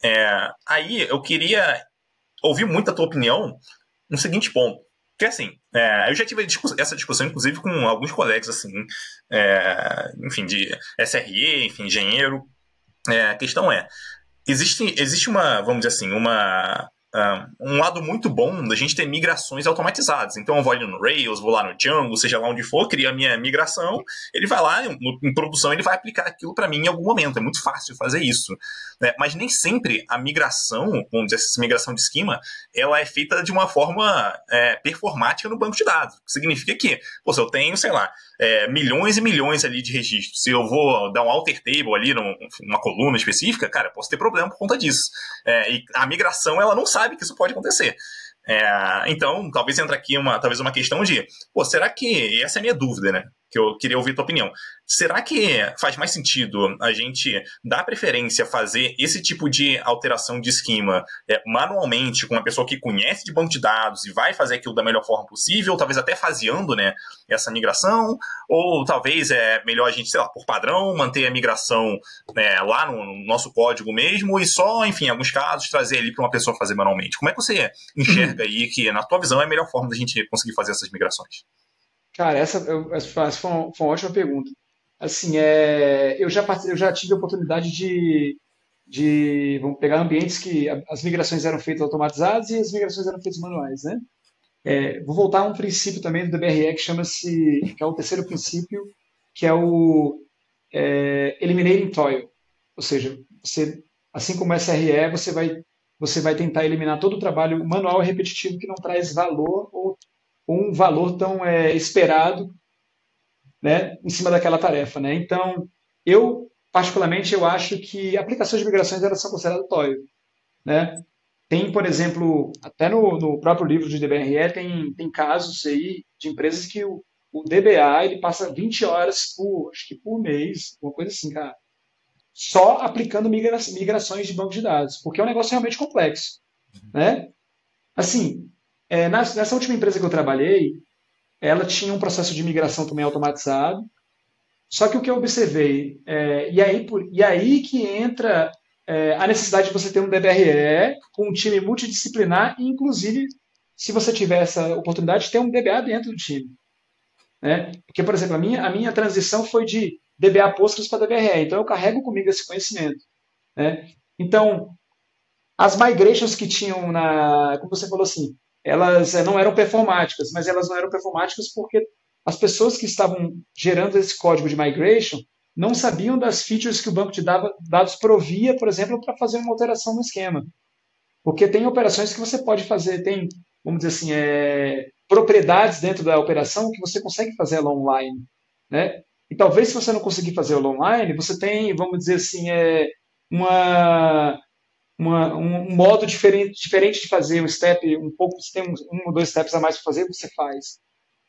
É, aí eu queria ouvir muito a tua opinião no seguinte ponto. Porque assim, é, eu já tive essa discussão, inclusive, com alguns colegas, assim, é, enfim, de SRE, enfim, engenheiro. É, a questão é, existe, existe uma, vamos dizer assim, uma um lado muito bom da gente ter migrações automatizadas. Então eu vou ali no Rails, vou lá no Django, seja lá onde for, cria a minha migração, ele vai lá, em produção, ele vai aplicar aquilo para mim em algum momento. É muito fácil fazer isso. Né? Mas nem sempre a migração, vamos dizer essa migração de esquema, ela é feita de uma forma é, performática no banco de dados. Significa que, pô, se eu tenho, sei lá, é, milhões e milhões ali de registros, se eu vou dar um alter table ali numa coluna específica, cara, posso ter problema por conta disso. É, e a migração, ela não sabe que isso pode acontecer. É, então, talvez entre aqui uma, talvez uma questão de, pô, será que essa é a minha dúvida, né? Que eu queria ouvir a tua opinião. Será que faz mais sentido a gente dar preferência a fazer esse tipo de alteração de esquema é, manualmente com uma pessoa que conhece de banco de dados e vai fazer aquilo da melhor forma possível, talvez até faseando né, essa migração? Ou talvez é melhor a gente, sei lá, por padrão, manter a migração né, lá no nosso código mesmo e só, enfim, em alguns casos, trazer ali para uma pessoa fazer manualmente? Como é que você enxerga aí que, na tua visão, é a melhor forma da gente conseguir fazer essas migrações? Cara, essa, essa foi, uma, foi uma ótima pergunta. Assim, é, eu, já, eu já tive a oportunidade de, de. Vamos pegar ambientes que as migrações eram feitas automatizadas e as migrações eram feitas manuais, né? É, vou voltar a um princípio também do DBRE que chama-se. que é o terceiro princípio, que é o é, Eliminating Toil. Ou seja, você, assim como SRE, você vai, você vai tentar eliminar todo o trabalho manual e repetitivo que não traz valor ou um valor tão é, esperado né, em cima daquela tarefa. Né? Então, eu, particularmente, eu acho que aplicações de migrações elas são consideradas toil. Né? Tem, por exemplo, até no, no, próprio livro de DBRE, tem, tem casos aí de empresas que o, o DBA ele passa 20 horas por, acho que por mês, uma coisa assim, cara, só aplicando migra migrações de banco de dados, porque é um negócio realmente complexo. Né? Assim, é, nessa última empresa que eu trabalhei, ela tinha um processo de migração também automatizado. Só que o que eu observei, é, e, aí, e aí que entra é, a necessidade de você ter um DBRE com um time multidisciplinar, e inclusive, se você tiver essa oportunidade, ter um DBA dentro do time. Né? Porque, por exemplo, a minha, a minha transição foi de DBA Postgres para DBRE, então eu carrego comigo esse conhecimento. Né? Então, as migrations que tinham na. Como você falou assim, elas eh, não eram performáticas, mas elas não eram performáticas porque as pessoas que estavam gerando esse código de migration não sabiam das features que o banco de dados provia, por exemplo, para fazer uma alteração no esquema. Porque tem operações que você pode fazer, tem, vamos dizer assim, é, propriedades dentro da operação que você consegue fazer ela online. Né? E talvez se você não conseguir fazer ela online, você tem, vamos dizer assim, é, uma, uma, um modo diferente, diferente de fazer um step, um pouco, se tem um, um ou dois steps a mais para fazer, você faz.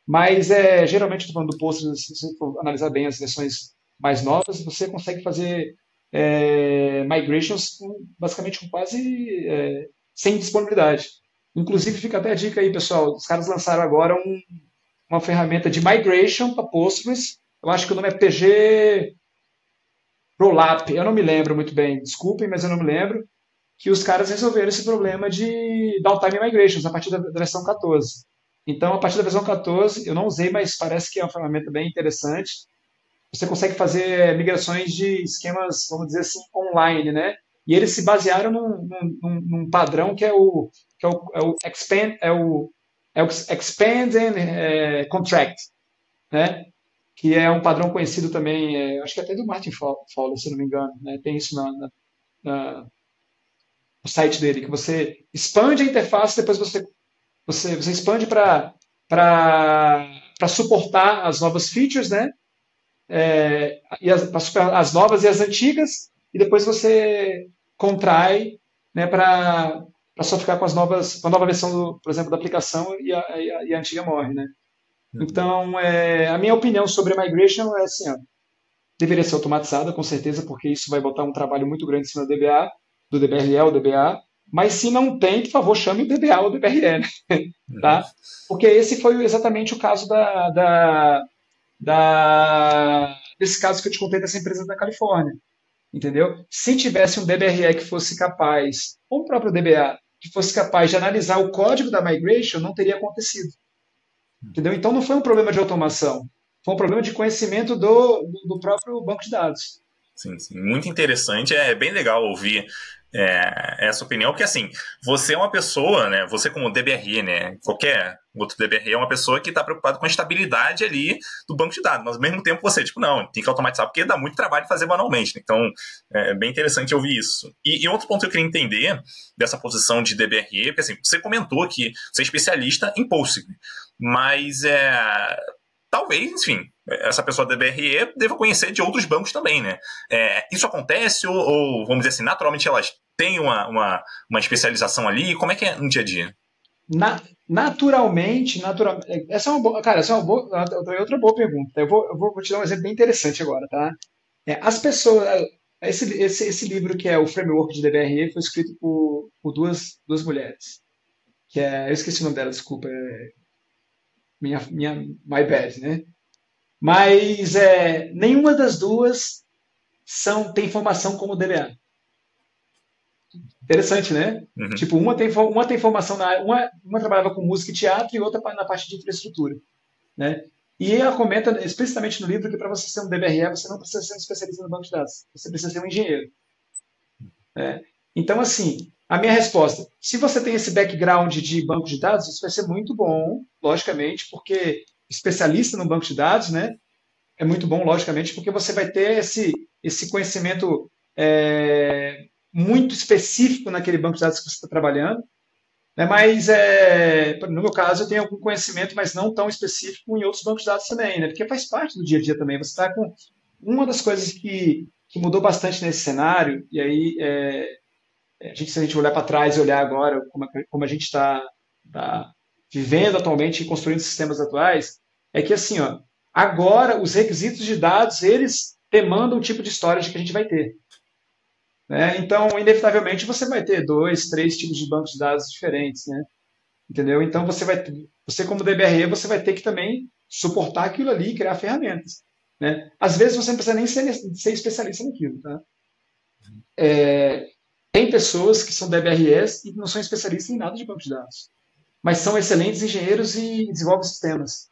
Mas é, geralmente, estou falando do post, se você for analisar bem as versões mais novas, você consegue fazer é, migrations com, basicamente com quase é, sem disponibilidade. Inclusive, fica até a dica aí, pessoal, os caras lançaram agora um, uma ferramenta de migration para Postgres, eu acho que o nome é PG Rollup, eu não me lembro muito bem, desculpem, mas eu não me lembro, que os caras resolveram esse problema de downtime migrations a partir da versão 14. Então, a partir da versão 14, eu não usei, mas parece que é uma ferramenta bem interessante. Você consegue fazer migrações de esquemas, vamos dizer assim, online, né? E eles se basearam num, num, num padrão que é o, que é o, é o expand, é o, é o expand and é, contract, né? Que é um padrão conhecido também, é, acho que até do Martin Fowler, se não me engano, né? Tem isso na, na, na o site dele, que você expande a interface, depois você, você, você expande para suportar as novas features, né? É, e as, as novas e as antigas, e depois você contrai né, para só ficar com as novas, com a nova versão, do, por exemplo, da aplicação e a, e a, e a antiga morre, né? Uhum. Então, é, a minha opinião sobre a migration é assim, ó, deveria ser automatizada, com certeza, porque isso vai botar um trabalho muito grande em cima do DBA, do DBRE ou DBA, mas se não tem, por favor, chame o DBA ou o DBRE, né? tá? Porque esse foi exatamente o caso da, da, da, desse caso que eu te contei dessa empresa da Califórnia, entendeu? Se tivesse um DBRE que fosse capaz, ou o próprio DBA, que fosse capaz de analisar o código da migration, não teria acontecido. Entendeu? Então não foi um problema de automação, foi um problema de conhecimento do, do, do próprio banco de dados. Sim, sim, muito interessante. É bem legal ouvir é, essa opinião, porque assim, você é uma pessoa, né? Você como DBRE, né? Qualquer outro DBRE é uma pessoa que está preocupado com a estabilidade ali do banco de dados, mas ao mesmo tempo você, tipo, não, tem que automatizar porque dá muito trabalho fazer manualmente. Né? Então, é bem interessante ouvir isso. E, e, outro ponto que eu queria entender dessa posição de DBRE, porque assim, você comentou que você é especialista em Postgre, mas é, talvez, enfim, essa pessoa da DBRE deva conhecer de outros bancos também, né? É, isso acontece ou, ou, vamos dizer assim, naturalmente elas têm uma, uma, uma especialização ali? Como é que é no dia a dia? na, naturalmente, natural, essa é uma boa, cara, essa é uma boa, outra boa pergunta. Eu vou, eu vou te dar um exemplo bem interessante agora, tá? É, as pessoas, esse, esse, esse livro que é o Framework de DBRE foi escrito por, por duas, duas mulheres, que é, eu esqueci o nome dela, desculpa, é, minha, minha, my bad, né? Mas é, nenhuma das duas são tem formação como DBA. Interessante, né? Uhum. Tipo, uma tem, uma tem formação na uma, uma trabalhava com música e teatro e outra na parte de infraestrutura, né? E ela comenta explicitamente no livro que para você ser um DBRE, você não precisa ser um especialista no banco de dados, você precisa ser um engenheiro. Né? Então, assim, a minha resposta, se você tem esse background de banco de dados, isso vai ser muito bom, logicamente, porque especialista no banco de dados, né? É muito bom, logicamente, porque você vai ter esse, esse conhecimento é, muito específico naquele banco de dados que você está trabalhando. Né? Mas, é, no meu caso, eu tenho algum conhecimento, mas não tão específico em outros bancos de dados também, né? porque faz parte do dia a dia também. Você está com. Uma das coisas que, que mudou bastante nesse cenário, e aí, é, a gente, se a gente olhar para trás e olhar agora como, como a gente está tá vivendo atualmente e construindo sistemas atuais, é que, assim, ó, agora os requisitos de dados, eles demandam o tipo de storage que a gente vai ter. Né? Então, inevitavelmente, você vai ter dois, três tipos de bancos de dados diferentes, né? Entendeu? Então, você vai, você como DBRE, você vai ter que também suportar aquilo ali criar ferramentas. Né? Às vezes, você não precisa nem ser, ser especialista naquilo, tá? É, tem pessoas que são DBREs e não são especialistas em nada de banco de dados, mas são excelentes engenheiros e desenvolvem sistemas.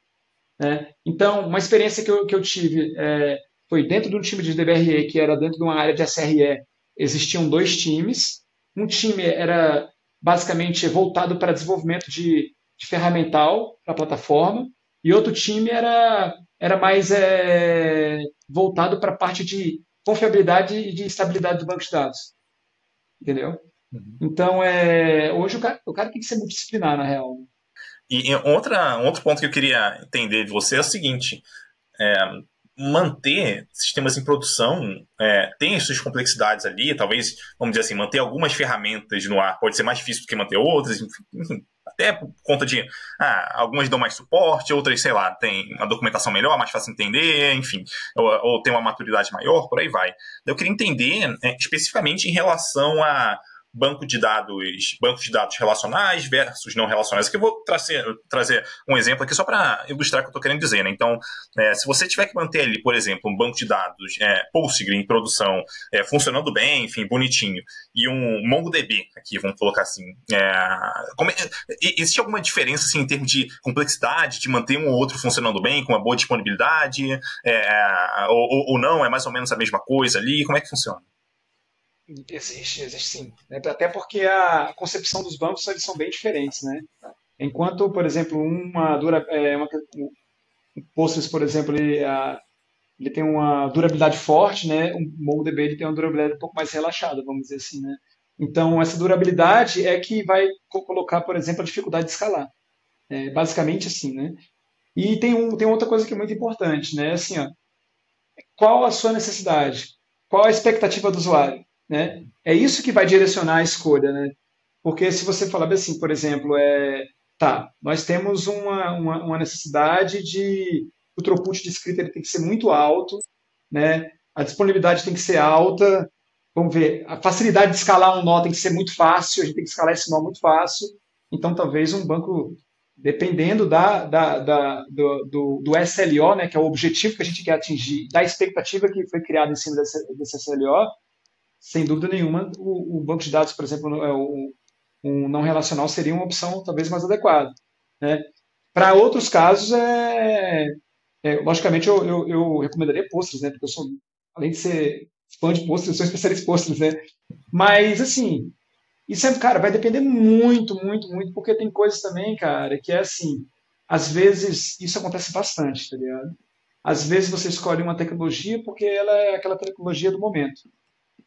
Né? Então, uma experiência que eu, que eu tive é, foi dentro de um time de DBRE, que era dentro de uma área de SRE, existiam dois times. Um time era basicamente voltado para desenvolvimento de, de ferramental para a plataforma, e outro time era, era mais é, voltado para a parte de confiabilidade e de estabilidade do banco de dados. Entendeu? Uhum. Então, é, hoje o cara, o cara tem que ser multidisciplinar, na real. E, e outra, um outro ponto que eu queria entender de você é o seguinte: é, manter sistemas em produção é, tem as suas complexidades ali, talvez, vamos dizer assim, manter algumas ferramentas no ar pode ser mais difícil do que manter outras, enfim, até por conta de ah, algumas dão mais suporte, outras, sei lá, tem uma documentação melhor, mais fácil de entender, enfim, ou, ou tem uma maturidade maior, por aí vai. Eu queria entender é, especificamente em relação a banco de dados, bancos de dados relacionais versus não relacionais. Aqui eu vou trazer, trazer um exemplo aqui só para ilustrar o que eu estou querendo dizer. Né? Então, é, se você tiver que manter ali, por exemplo, um banco de dados é, Postgre em produção, é, funcionando bem, enfim, bonitinho, e um MongoDB aqui, vamos colocar assim, é, é, existe alguma diferença assim, em termos de complexidade, de manter um ou outro funcionando bem, com uma boa disponibilidade, é, ou, ou não? É mais ou menos a mesma coisa ali? Como é que funciona? Existe, existe sim. Né? Até porque a concepção dos bancos eles são bem diferentes, né? Enquanto, por exemplo, uma dura, é, uma, um Postgres, por exemplo, ele, a, ele tem uma durabilidade forte, né? Um MongoDB ele tem uma durabilidade um pouco mais relaxada, vamos dizer assim, né? Então, essa durabilidade é que vai colocar, por exemplo, a dificuldade de escalar. É, basicamente assim, né? E tem, um, tem outra coisa que é muito importante, né? Assim, ó, qual a sua necessidade? Qual a expectativa do usuário? Né? É isso que vai direcionar a escolha, né? Porque se você falar assim, por exemplo, é, tá, nós temos uma, uma, uma necessidade de o throughput de escrita ele tem que ser muito alto, né? A disponibilidade tem que ser alta. Vamos ver, a facilidade de escalar um nó tem que ser muito fácil, a gente tem que escalar esse nó muito fácil. Então, talvez um banco, dependendo da, da, da do, do, do, SLO, né, que é o objetivo que a gente quer atingir, da expectativa que foi criada em cima desse, desse SLO, sem dúvida nenhuma, o, o banco de dados, por exemplo, é o, um não relacional seria uma opção talvez mais adequada. Né? Para outros casos, é, é logicamente, eu, eu, eu, recomendaria posters, né? porque eu sou, além de ser fã de posters, eu sou especialista em posters. Né? Mas, assim, isso é, cara, vai depender muito, muito, muito, porque tem coisas também, cara, que é assim, às vezes isso acontece bastante, tá ligado? Às vezes você escolhe uma tecnologia porque ela é aquela tecnologia do momento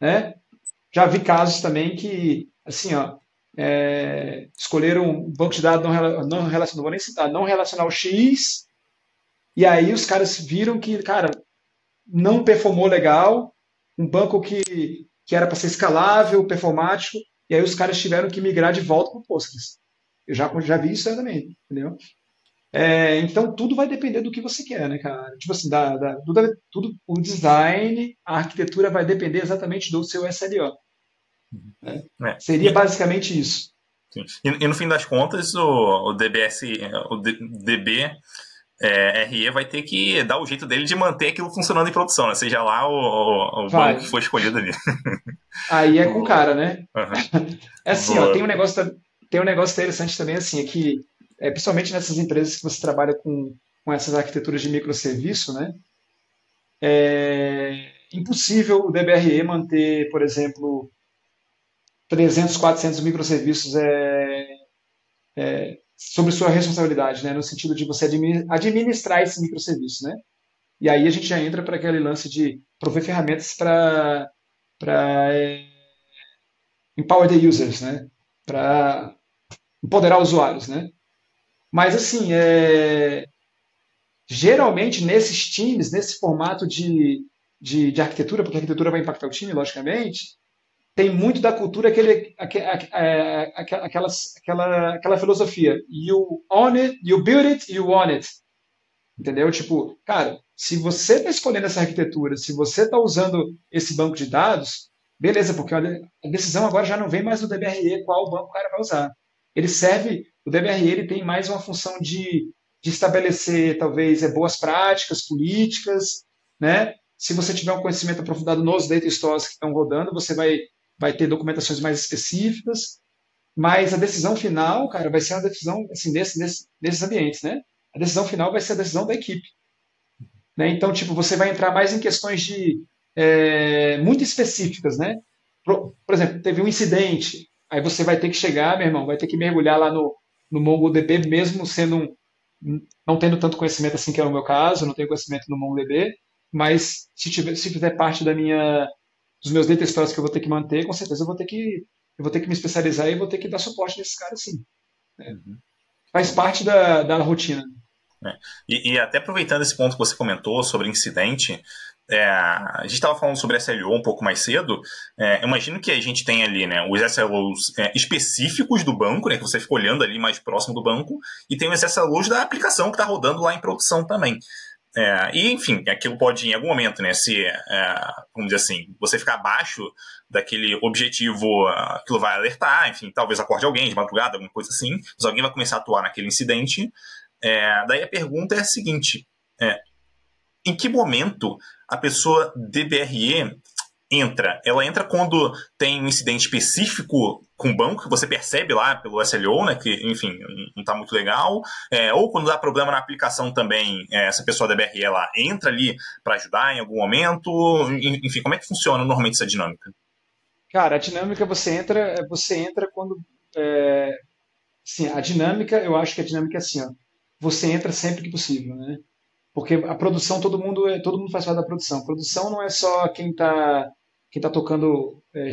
né? Já vi casos também que, assim, ó, é, escolheram um banco de dados não, não relacional, vou nem citar, não relacional X, e aí os caras viram que, cara, não performou legal, um banco que, que era para ser escalável, performático, e aí os caras tiveram que migrar de volta para o Postgres. Eu já, já vi isso também, entendeu? É, então tudo vai depender do que você quer, né, cara? Tipo assim, da, da, tudo, tudo, o design, a arquitetura vai depender exatamente do seu SLO. Né? É. Seria basicamente isso. E, e, no fim das contas, o, o DBS, o DB é, RE vai ter que dar o jeito dele de manter aquilo funcionando em produção, né? seja lá o, o banco que for escolhido ali. Aí é com o cara, né? Uhum. É assim, ó, tem um negócio tem um negócio interessante também assim, é que é, principalmente nessas empresas que você trabalha com, com essas arquiteturas de microserviço, né? É impossível o DBRE manter, por exemplo, 300, 400 microserviços é, é, sobre sua responsabilidade, né? No sentido de você administrar esse microserviço, né? E aí a gente já entra para aquele lance de prover ferramentas para é, empower the users, né? Para empoderar usuários, né? Mas, assim, é... geralmente nesses times, nesse formato de, de, de, arquitetura, porque a arquitetura vai impactar o time, logicamente, tem muito da cultura aquele, aquela, aquela, aquela filosofia. You own it, you build it, you own it. Entendeu? Tipo, cara, se você está escolhendo essa arquitetura, se você está usando esse banco de dados, beleza, porque a decisão agora já não vem mais do DBRE qual banco o cara vai usar. Ele serve o DBRE ele tem mais uma função de, de estabelecer, talvez, é, boas práticas políticas, né? Se você tiver um conhecimento aprofundado nos data stores que estão rodando, você vai, vai ter documentações mais específicas, mas a decisão final, cara, vai ser uma decisão, assim, nesse, nesse, nesses ambientes, né? A decisão final vai ser a decisão da equipe. Né? Então, tipo, você vai entrar mais em questões de é, muito específicas, né? Por, por exemplo, teve um incidente, aí você vai ter que chegar, meu irmão, vai ter que mergulhar lá no, no MongoDB, mesmo sendo um, não tendo tanto conhecimento assim que é o meu caso, não tenho conhecimento no MongoDB, mas se, tiver, se fizer parte da minha dos meus data stores que eu vou ter que manter, com certeza eu vou ter que eu vou ter que me especializar e vou ter que dar suporte nesses caras sim. É. Uhum. Faz parte da, da rotina. É. E, e, até aproveitando esse ponto que você comentou sobre incidente, é, a gente estava falando sobre SLO um pouco mais cedo. É, imagino que a gente tem ali né, os SLOs é, específicos do banco, né, que você fica olhando ali mais próximo do banco, e tem os SLOs da aplicação que está rodando lá em produção também. É, e, enfim, aquilo pode, em algum momento, né, se, é, vamos dizer assim, você ficar abaixo daquele objetivo, aquilo vai alertar, enfim, talvez acorde alguém de madrugada, alguma coisa assim, mas alguém vai começar a atuar naquele incidente. É, daí a pergunta é a seguinte: em que momento a pessoa DBRE entra? Ela entra quando tem um incidente específico com o banco, que você percebe lá pelo SLO, né, que, enfim, não está muito legal, é, ou quando dá problema na aplicação também, é, essa pessoa DBRE ela entra ali para ajudar em algum momento, enfim, como é que funciona normalmente essa dinâmica? Cara, a dinâmica você entra, você entra quando, é, sim, a dinâmica, eu acho que a dinâmica é assim, ó, você entra sempre que possível, né? Porque a produção todo mundo é, todo mundo faz parte da produção. produção não é só quem está quem tá tocando é,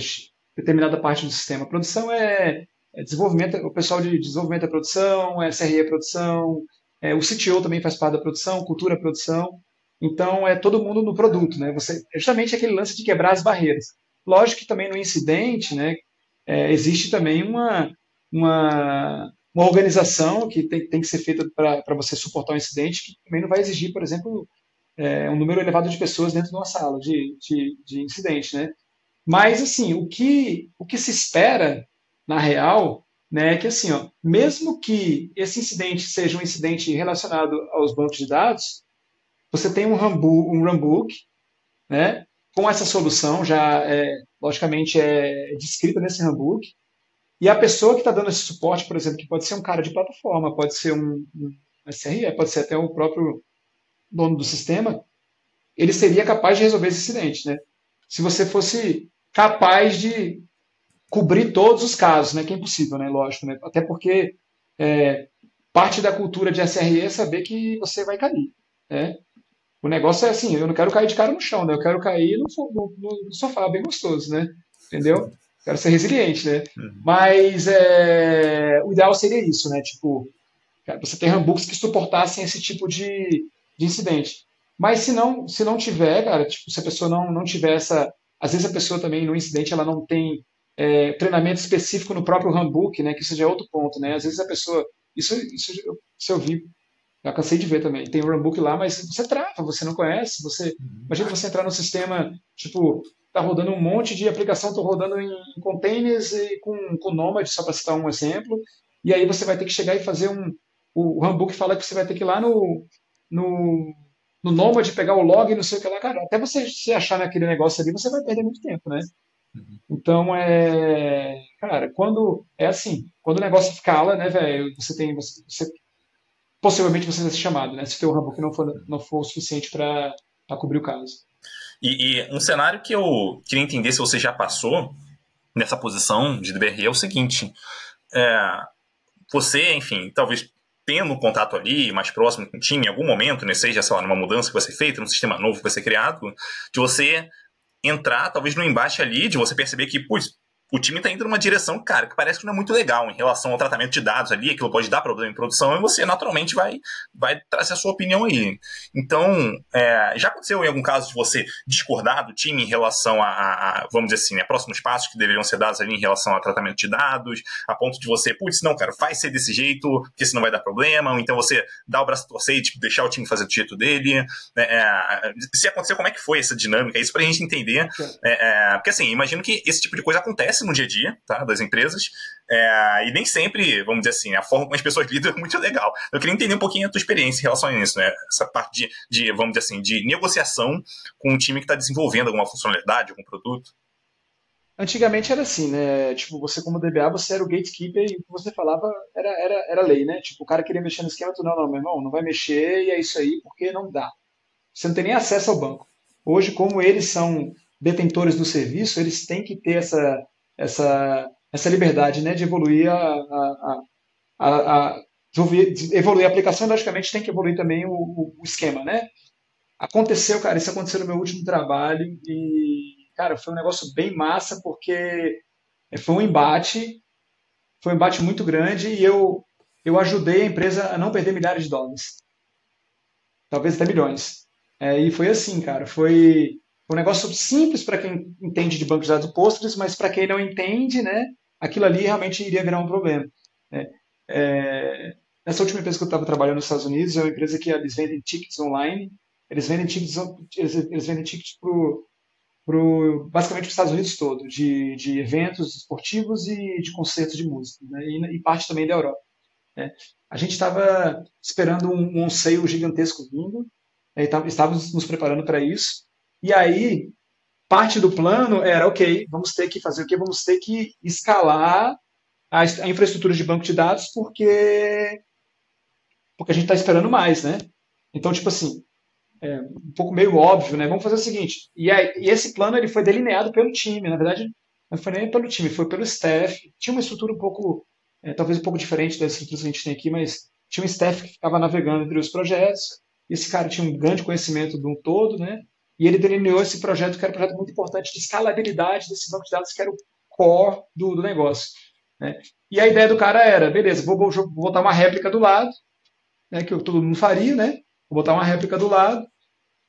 determinada parte do sistema. Produção é, é, desenvolvimento, o pessoal de desenvolvimento da produção, é SRE é produção, é, o CTO também faz parte da produção, cultura produção. Então é todo mundo no produto, né? Você é justamente aquele lance de quebrar as barreiras. Lógico que também no incidente, né? É, existe também uma uma uma organização que tem, tem que ser feita para você suportar um incidente, que também não vai exigir, por exemplo, é, um número elevado de pessoas dentro de uma sala de, de, de incidente, né? Mas, assim, o que, o que se espera, na real, né, é que, assim, ó, mesmo que esse incidente seja um incidente relacionado aos bancos de dados, você tem um runbook, um runbook né, com essa solução já, é, logicamente, é descrita nesse runbook, e a pessoa que está dando esse suporte, por exemplo, que pode ser um cara de plataforma, pode ser um, um SRE, pode ser até o próprio dono do sistema, ele seria capaz de resolver esse incidente, né? Se você fosse capaz de cobrir todos os casos, né? Que é impossível, né? Lógico, né? Até porque é, parte da cultura de SRE é saber que você vai cair, né? O negócio é assim, eu não quero cair de cara no chão, né? Eu quero cair no, no, no sofá bem gostoso, né? Entendeu? Quero ser resiliente, né? Uhum. Mas é, o ideal seria isso, né? Tipo, você ter handbooks que suportassem esse tipo de, de incidente. Mas se não, se não tiver, cara, tipo, se a pessoa não, não tiver essa. Às vezes a pessoa também no incidente ela não tem é, treinamento específico no próprio handbook, né? Que isso já é outro ponto, né? Às vezes a pessoa, isso, isso, isso eu vi, eu cansei de ver também. Tem o handbook lá, mas você trava, você não conhece, você, uhum. imagina você entrar no sistema, tipo, tá rodando um monte de aplicação, tô rodando em containers e com, com Nomad, só para citar um exemplo, e aí você vai ter que chegar e fazer um, o handbook fala que você vai ter que ir lá no, no, no Nomad, pegar o log e não sei o que lá, cara, até você se achar naquele negócio ali, você vai perder muito tempo, né? Uhum. Então, é. Cara, quando. É assim, quando o negócio escala, né, velho, você tem. Você, você, possivelmente você vai ser chamado, né? Se o teu handbook não for, não for o suficiente para cobrir o caso. E, e, um cenário que eu queria entender se você já passou nessa posição de DBRE é o seguinte: é, você, enfim, talvez tendo contato ali mais próximo com o time em algum momento, né, seja, sei lá, numa mudança que vai ser feita, num sistema novo que vai ser criado, de você entrar, talvez, no embate ali, de você perceber que, putz, o time está indo numa direção, cara, que parece que não é muito legal em relação ao tratamento de dados ali, aquilo pode dar problema em produção, e você naturalmente vai, vai trazer a sua opinião aí. Então, é, já aconteceu em algum caso de você discordar do time em relação a, a, vamos dizer assim, a próximos passos que deveriam ser dados ali em relação ao tratamento de dados, a ponto de você, putz, não, cara, vai ser desse jeito, porque senão vai dar problema, ou então você dá o braço a torcer e tipo, deixar o time fazer do jeito dele. É, é, se acontecer, como é que foi essa dinâmica? Isso pra gente entender. É, é, porque assim, imagino que esse tipo de coisa acontece no dia a dia tá, das empresas. É, e nem sempre, vamos dizer assim, a forma como as pessoas lidam é muito legal. Eu queria entender um pouquinho a tua experiência em relação a isso, né? Essa parte de, de vamos dizer assim, de negociação com um time que está desenvolvendo alguma funcionalidade, algum produto. Antigamente era assim, né? Tipo, você como DBA, você era o gatekeeper e o que você falava era, era, era lei, né? Tipo, o cara queria mexer no esquema, tu não, não, meu irmão, não vai mexer e é isso aí, porque não dá. Você não tem nem acesso ao banco. Hoje, como eles são detentores do serviço, eles têm que ter essa, essa, essa liberdade né, de evoluir a, a, a, a evoluir a aplicação, logicamente tem que evoluir também o, o, esquema, né? Aconteceu, cara, isso aconteceu no meu último trabalho e, cara, foi um negócio bem massa porque foi um embate, foi um embate muito grande e eu, eu ajudei a empresa a não perder milhares de dólares, talvez até milhões. É, e foi assim, cara, foi um negócio simples para quem entende de banco de dados Postgres, mas para quem não entende, né, aquilo ali realmente iria virar um problema. Né? É, nessa última empresa que eu estava trabalhando nos Estados Unidos, é uma empresa que eles vendem tickets online, eles vendem tickets, eles, eles vendem tickets pro, pro, basicamente para os Estados Unidos todo, de, de eventos esportivos e de concertos de música, né? e, e, parte também da Europa. Né? A gente estava esperando um, um gigantesco vindo, né? estávamos nos preparando para isso, e aí, parte do plano era, ok, vamos ter que fazer o quê? Vamos ter que escalar a, infraestrutura de banco de dados porque, porque a gente está esperando mais, né? Então, tipo assim, é um pouco meio óbvio, né? Vamos fazer o seguinte, e, aí, e esse plano ele foi delineado pelo time, na verdade, não foi nem pelo time, foi pelo staff. Tinha uma estrutura um pouco, é, talvez um pouco diferente da estrutura que a gente tem aqui, mas tinha um staff que ficava navegando entre os projetos. Esse cara tinha um grande conhecimento de um todo, né? E ele delineou esse projeto, que era um projeto muito importante de escalabilidade desse banco de dados, que era o core do, do negócio. Né? E a ideia do cara era, beleza, vou, vou, vou botar uma réplica do lado, né, que todo mundo faria, né? Vou botar uma réplica do lado,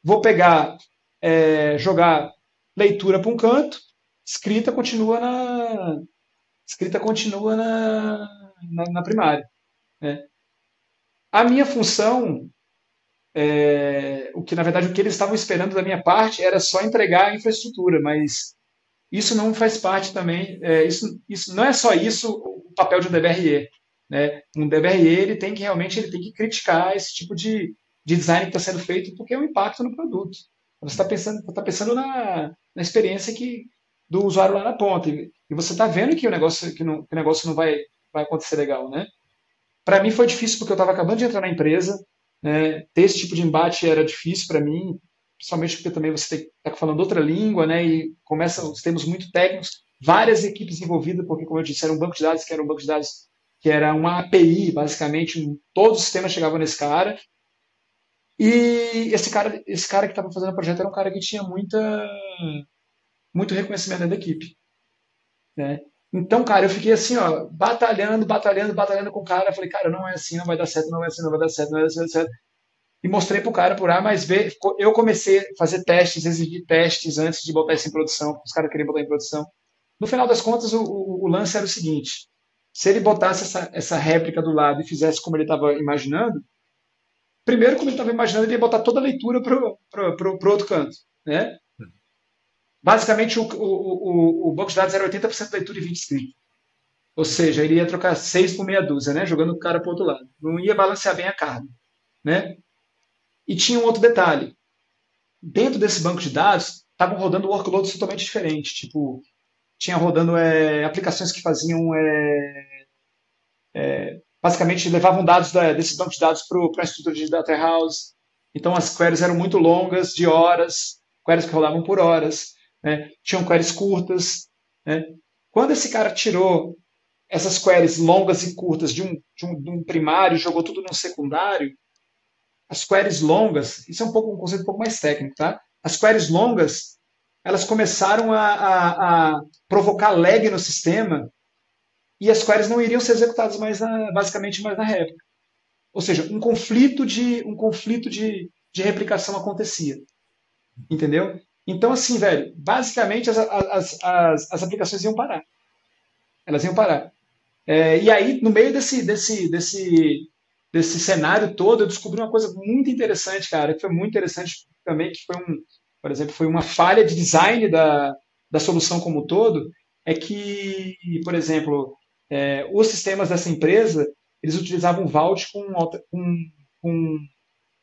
vou pegar, é, jogar leitura para um canto, escrita continua na escrita continua na, na, na primária. Né? A minha função é, o que na verdade o que eles estavam esperando da minha parte era só entregar a infraestrutura, mas isso não faz parte também. É, isso, isso não é só isso o papel de um DBRE. Né? Um DBRE ele tem que realmente ele tem que criticar esse tipo de, de design que está sendo feito porque é um impacto no produto. Você está pensando, tá pensando na, na experiência que, do usuário lá na ponta e, e você está vendo que o negócio que, não, que o negócio não vai, vai acontecer legal, né? Para mim foi difícil porque eu estava acabando de entrar na empresa, né? Ter esse tipo de embate era difícil para mim, principalmente porque também você está falando outra língua, né? E começa os termos muito técnicos, várias equipes envolvidas, porque, como eu disse, era um banco de dados que era um banco de dados que era uma API, basicamente, todos os sistemas chegavam nesse cara. E esse cara, esse cara que estava fazendo o projeto era um cara que tinha muita, muito reconhecimento dentro da equipe. Né? Então, cara, eu fiquei assim, ó, batalhando, batalhando, batalhando com o cara. Falei, cara, não é assim, não vai dar certo, não vai assim, não vai dar certo, não vai dar certo. E mostrei pro cara por A mais B. Eu comecei a fazer testes, exigir testes antes de botar isso em produção, os caras queriam botar em produção. No final das contas, o, o, o lance era o seguinte: se ele botasse essa, essa réplica do lado e fizesse como ele estava imaginando, primeiro, como ele estava imaginando, ele ia botar toda a leitura para o outro canto. Né? Basicamente, o, o, o, banco de dados era 80% leitura e 20% escrita. Ou seja, ele ia trocar 6 por meia dúzia, né? jogando o cara para o outro lado. Não ia balancear bem a carga. Né? E tinha um outro detalhe. Dentro desse banco de dados, estavam rodando workloads totalmente diferentes. Tipo, tinha rodando é, aplicações que faziam. É, é, basicamente, levavam dados da, desse banco de dados para a estrutura de data house. Então, as queries eram muito longas, de horas, queries que rodavam por horas. Né? Tinham queries curtas. Né? Quando esse cara tirou essas queries longas e curtas de um, de um, de um primário jogou tudo no secundário, as queries longas, isso é um pouco um conceito um pouco mais técnico, tá? As queries longas, elas começaram a, a, a provocar lag no sistema e as queries não iriam ser executadas mais na, basicamente mais na réplica. Ou seja, um conflito de um conflito de, de replicação acontecia. Entendeu? Então, assim, velho, basicamente as, as, as, as aplicações iam parar. Elas iam parar. É, e aí, no meio desse, desse, desse, desse cenário todo, eu descobri uma coisa muito interessante, cara, que foi muito interessante também, que foi um, por exemplo, foi uma falha de design da, da solução como um todo, é que, por exemplo, é, os sistemas dessa empresa, eles utilizavam Vault com, com, com,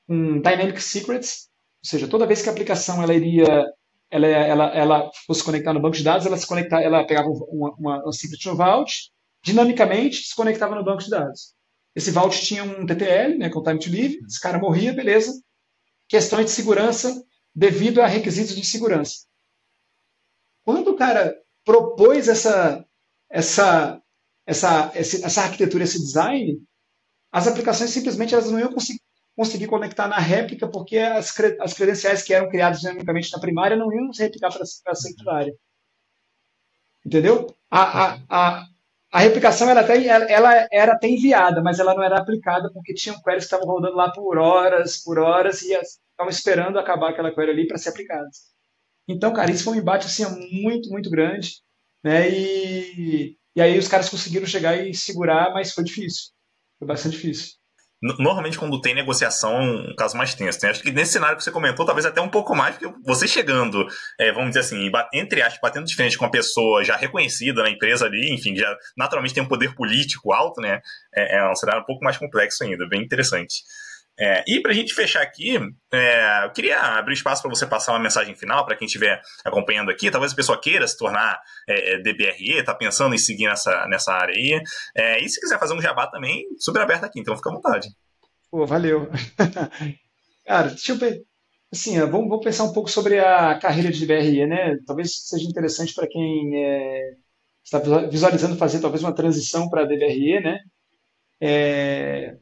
com Dynamic Secrets, ou seja, toda vez que a aplicação ela iria ela, ela, ela fosse conectar no banco de dados, ela se conectar, ela pegava uma, uma, uma secret no Vault, dinamicamente se conectava no banco de dados. Esse vault tinha um TTL, né, com time to live, esse cara morria, beleza. Questões de segurança devido a requisitos de segurança. Quando o cara propôs essa, essa, essa, essa arquitetura, esse design, as aplicações simplesmente elas não iam conseguir, conseguir conectar na réplica porque as, as credenciais que eram criadas dinamicamente na primária não iam se replicar para a secundária. Entendeu? A, a, a, a replicação ela, até, ela era até enviada, mas ela não era aplicada porque tinham queries que estavam rodando lá por horas, por horas, e estavam esperando acabar aquela query ali para ser aplicadas. Então, cara, isso foi um embate assim, muito, muito grande. Né? E, e aí os caras conseguiram chegar e segurar, mas foi difícil. Foi bastante difícil. Normalmente, quando tem negociação, é um caso mais tenso. Né? Acho que nesse cenário que você comentou, talvez até um pouco mais, porque você chegando, é, vamos dizer assim, entre aspas, batendo de frente com uma pessoa já reconhecida na empresa ali, enfim, já naturalmente tem um poder político alto, né? É, é um cenário um pouco mais complexo ainda, bem interessante. É, e para a gente fechar aqui, é, eu queria abrir espaço para você passar uma mensagem final para quem estiver acompanhando aqui. Talvez a pessoa queira se tornar é, é DBRE, está pensando em seguir nessa, nessa área aí. É, e se quiser fazer um jabá também, super aberto aqui, então fica à vontade. Pô, valeu. Cara, deixa eu ver. Assim, vamos, vamos, pensar um pouco sobre a carreira de DBRE, né? Talvez seja interessante para quem é, está visualizando fazer talvez uma transição para DBRE, né? É,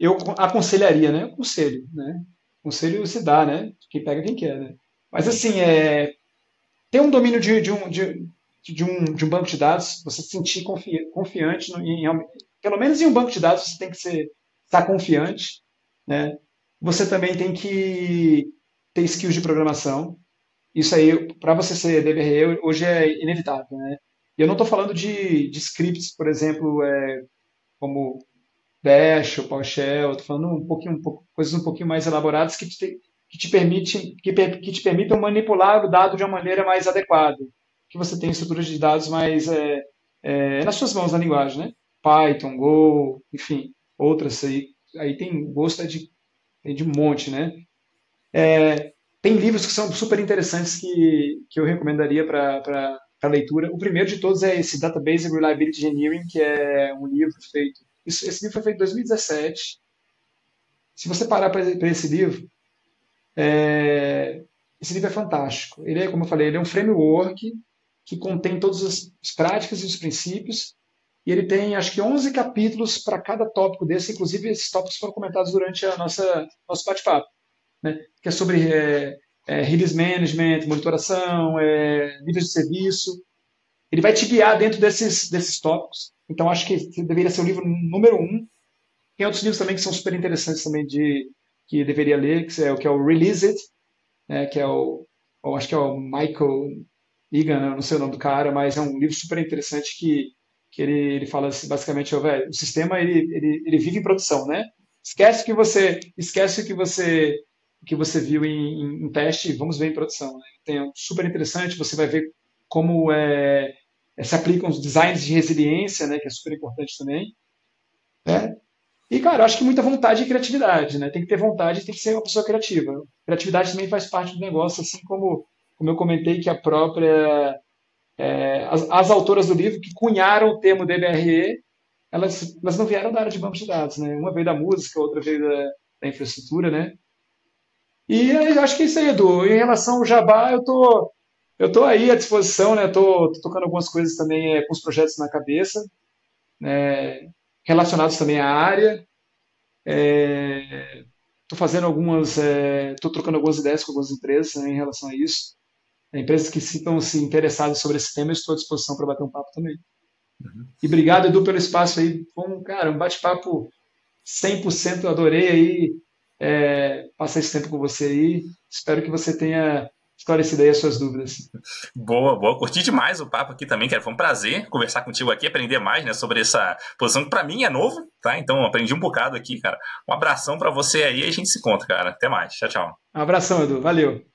eu aconselharia, né? Conselho, né? Conselho se dá, né? Quem pega quem quer, né? Mas assim, é, ter um domínio de, de, um, de, de, um, de um banco de dados, você se sentir confi, confiante, no, em, pelo menos em um banco de dados você tem que ser, estar confiante, né? Você também tem que ter skills de programação. Isso aí, para você ser DBRE, hoje é inevitável, né? Eu não estou falando de, de scripts, por exemplo, é, como Bash ou PowerShell, estou falando um pouquinho, um pouco, coisas um pouquinho mais elaboradas que te, que te, permite, que, que te permitam manipular o dado de uma maneira mais adequada, que você tenha estruturas de dados mais é, é, nas suas mãos na linguagem, né? Python, Go, enfim, outras aí, aí tem gosto de, tem de um monte, né? É, tem livros que são super interessantes que, que eu recomendaria para leitura. O primeiro de todos é esse Database Reliability Engineering, que é um livro feito isso, esse livro foi feito em 2017. Se você parar para esse livro, é, esse livro é fantástico. Ele é, como eu falei, ele é um framework que contém todas as práticas e os princípios. E ele tem, acho que, 11 capítulos para cada tópico desse. Inclusive, esses tópicos foram comentados durante a nossa nosso bate-papo. Né? Que é sobre é, é, release management, monitoração, é, níveis de serviço. Ele vai te guiar dentro desses, desses tópicos. Então acho que deveria ser o livro número um. Tem outros livros também que são super interessantes também de que deveria ler, que é o que é o Release It, né, que é o, acho que é o Michael Egan, não sei o nome do cara, mas é um livro super interessante que, que ele, ele fala assim, basicamente, oh, o sistema ele, ele, ele vive em produção, né? Esquece que você esquece que você que você viu em, em, teste, vamos ver em produção. Né? Tem um super interessante, você vai ver como é, se aplicam os designs de resiliência, né, que é super importante também. Né? E, cara, eu acho que muita vontade e criatividade, né? Tem que ter vontade e tem que ser uma pessoa criativa. Criatividade também faz parte do negócio, assim como, como eu comentei que a própria... É, as, as, autoras do livro que cunharam o termo DBRE, elas, elas não vieram da área de banco de dados, né? Uma veio da música, outra veio da, da infraestrutura, né? E eu acho que é isso aí, Edu. Em relação ao Jabá, eu tô, eu tô aí à disposição, né? Tô tocando algumas coisas também é, com os projetos na cabeça, né? relacionados também à área. Estou é, fazendo algumas, estou é, trocando algumas ideias com algumas empresas né, em relação a isso. Empresas que estão se interessadas sobre esse tema, eu estou à disposição para bater um papo também. Uhum. E obrigado, Edu, pelo espaço aí. Foi um, cara, um bate-papo 100%, adorei aí é, passar esse tempo com você aí. Espero que você tenha esclarecido aí as suas dúvidas. Boa, boa. Curti demais o papo aqui também, cara. Foi um prazer conversar contigo aqui, aprender mais né, sobre essa posição que para mim é novo, tá? Então aprendi um bocado aqui, cara. Um abração para você aí e a gente se encontra, cara. Até mais. Tchau, tchau. Um abração, Edu. Valeu.